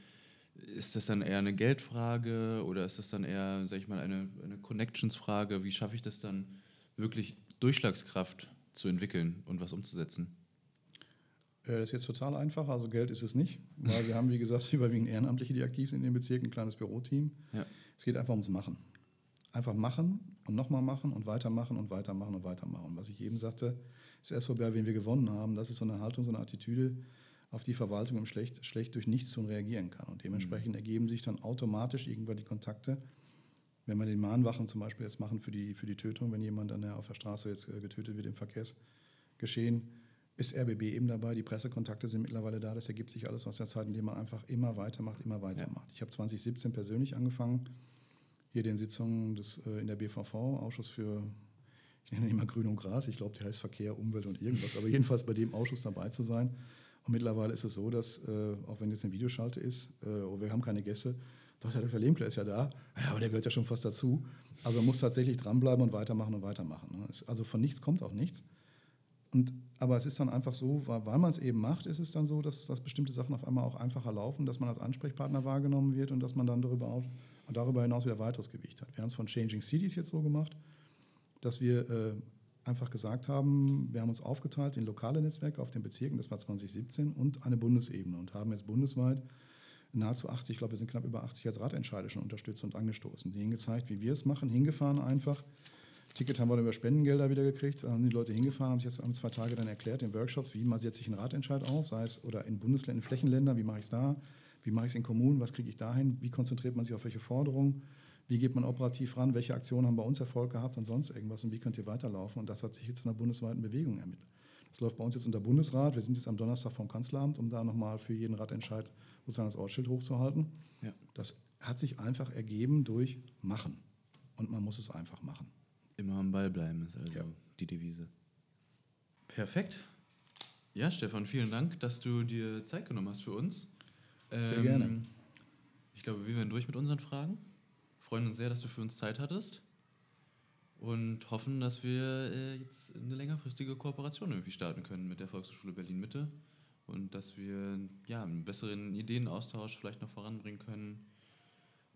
ist das dann eher eine Geldfrage oder ist das dann eher, sag ich mal, eine, eine Connections-Frage? Wie schaffe ich das dann wirklich Durchschlagskraft zu entwickeln und was umzusetzen? Äh, das ist jetzt total einfach, also Geld ist es nicht, weil wir haben, wie gesagt, überwiegend Ehrenamtliche, die aktiv sind in den Bezirken, ein kleines Büroteam. Ja. Es geht einfach ums Machen. Einfach machen und nochmal machen und weitermachen und weitermachen und weitermachen. Und was ich eben sagte, ist erst vorbei, wen wir gewonnen haben. Das ist so eine Haltung, so eine Attitüde, auf die Verwaltung im Schlecht, schlecht durch nichts tun reagieren kann. Und dementsprechend ergeben sich dann automatisch irgendwann die Kontakte. Wenn wir den Mahnwachen zum Beispiel jetzt machen für die, für die Tötung, wenn jemand dann auf der Straße jetzt äh, getötet wird im Verkehrsgeschehen, ist RBB eben dabei, die Pressekontakte sind mittlerweile da, das ergibt sich alles aus der Zeit, indem man einfach immer weitermacht, immer weitermacht. Ja. Ich habe 2017 persönlich angefangen, hier den Sitzungen des, äh, in der BVV, Ausschuss für, ich nenne ihn immer Grün und Gras, ich glaube, der heißt Verkehr, Umwelt und irgendwas, aber jedenfalls bei dem Ausschuss dabei zu sein. Und mittlerweile ist es so, dass, äh, auch wenn jetzt eine Videoschalte ist, oh, wir haben keine Gäste, doch, der. Lehmkler ist ja da, ja, aber der gehört ja schon fast dazu. Also man muss tatsächlich dranbleiben und weitermachen und weitermachen. Ne? Also von nichts kommt auch nichts. Und, aber es ist dann einfach so, weil man es eben macht, ist es dann so, dass, dass bestimmte Sachen auf einmal auch einfacher laufen, dass man als Ansprechpartner wahrgenommen wird und dass man dann darüber, auch, darüber hinaus wieder weiteres Gewicht hat. Wir haben es von Changing Cities jetzt so gemacht, dass wir äh, einfach gesagt haben, wir haben uns aufgeteilt in lokale Netzwerke auf den Bezirken, das war 2017, und eine Bundesebene und haben jetzt bundesweit nahezu 80, ich glaube, wir sind knapp über 80 als Ratentscheide schon unterstützt und angestoßen. Denen gezeigt, wie wir es machen, hingefahren einfach Ticket haben wir dann über Spendengelder wieder gekriegt, haben die Leute hingefahren, haben sich jetzt zwei Tage dann erklärt in Workshops, wie setze ich einen Ratentscheid auf, sei es oder in Bundesländern, in Flächenländern, wie mache ich es da, wie mache ich es in Kommunen, was kriege ich dahin, wie konzentriert man sich auf welche Forderungen, wie geht man operativ ran, welche Aktionen haben bei uns Erfolg gehabt und sonst irgendwas und wie könnt ihr weiterlaufen. Und das hat sich jetzt zu einer bundesweiten Bewegung ermittelt. Das läuft bei uns jetzt unter Bundesrat. Wir sind jetzt am Donnerstag vom Kanzleramt, um da nochmal für jeden Ratentscheid sozusagen das Ortsschild hochzuhalten. Ja. Das hat sich einfach ergeben durch Machen. Und man muss es einfach machen. Immer am Ball bleiben ist also ja. die Devise. Perfekt. Ja, Stefan, vielen Dank, dass du dir Zeit genommen hast für uns. Sehr ähm, gerne. Ich glaube, wir werden durch mit unseren Fragen. Freuen uns sehr, dass du für uns Zeit hattest und hoffen, dass wir äh, jetzt eine längerfristige Kooperation irgendwie starten können mit der Volkshochschule Berlin Mitte und dass wir ja einen besseren Ideenaustausch vielleicht noch voranbringen können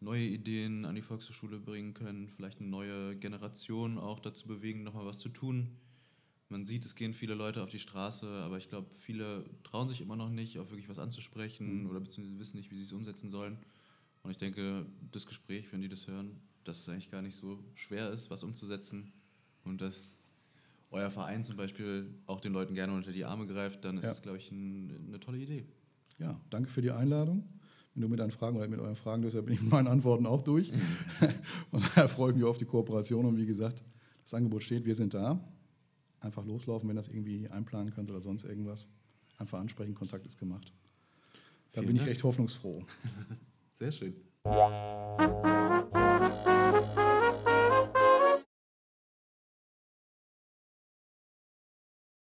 neue Ideen an die Volkshochschule bringen können, vielleicht eine neue Generation auch dazu bewegen, nochmal was zu tun. Man sieht, es gehen viele Leute auf die Straße, aber ich glaube, viele trauen sich immer noch nicht, auf wirklich was anzusprechen mhm. oder beziehungsweise wissen nicht, wie sie es umsetzen sollen. Und ich denke, das Gespräch, wenn die das hören, dass es eigentlich gar nicht so schwer ist, was umzusetzen und dass euer Verein zum Beispiel auch den Leuten gerne unter die Arme greift, dann ist ja. das, glaube ich, ein, eine tolle Idee. Ja, danke für die Einladung wenn du mit deinen Fragen oder mit euren Fragen, deshalb bin ich mit meinen Antworten auch durch. Und daher freue ich mich auf die Kooperation und wie gesagt, das Angebot steht, wir sind da. Einfach loslaufen, wenn das irgendwie einplanen könnt oder sonst irgendwas. Einfach ansprechen, Kontakt ist gemacht. Da Vielen bin Dank. ich echt hoffnungsfroh. Sehr schön.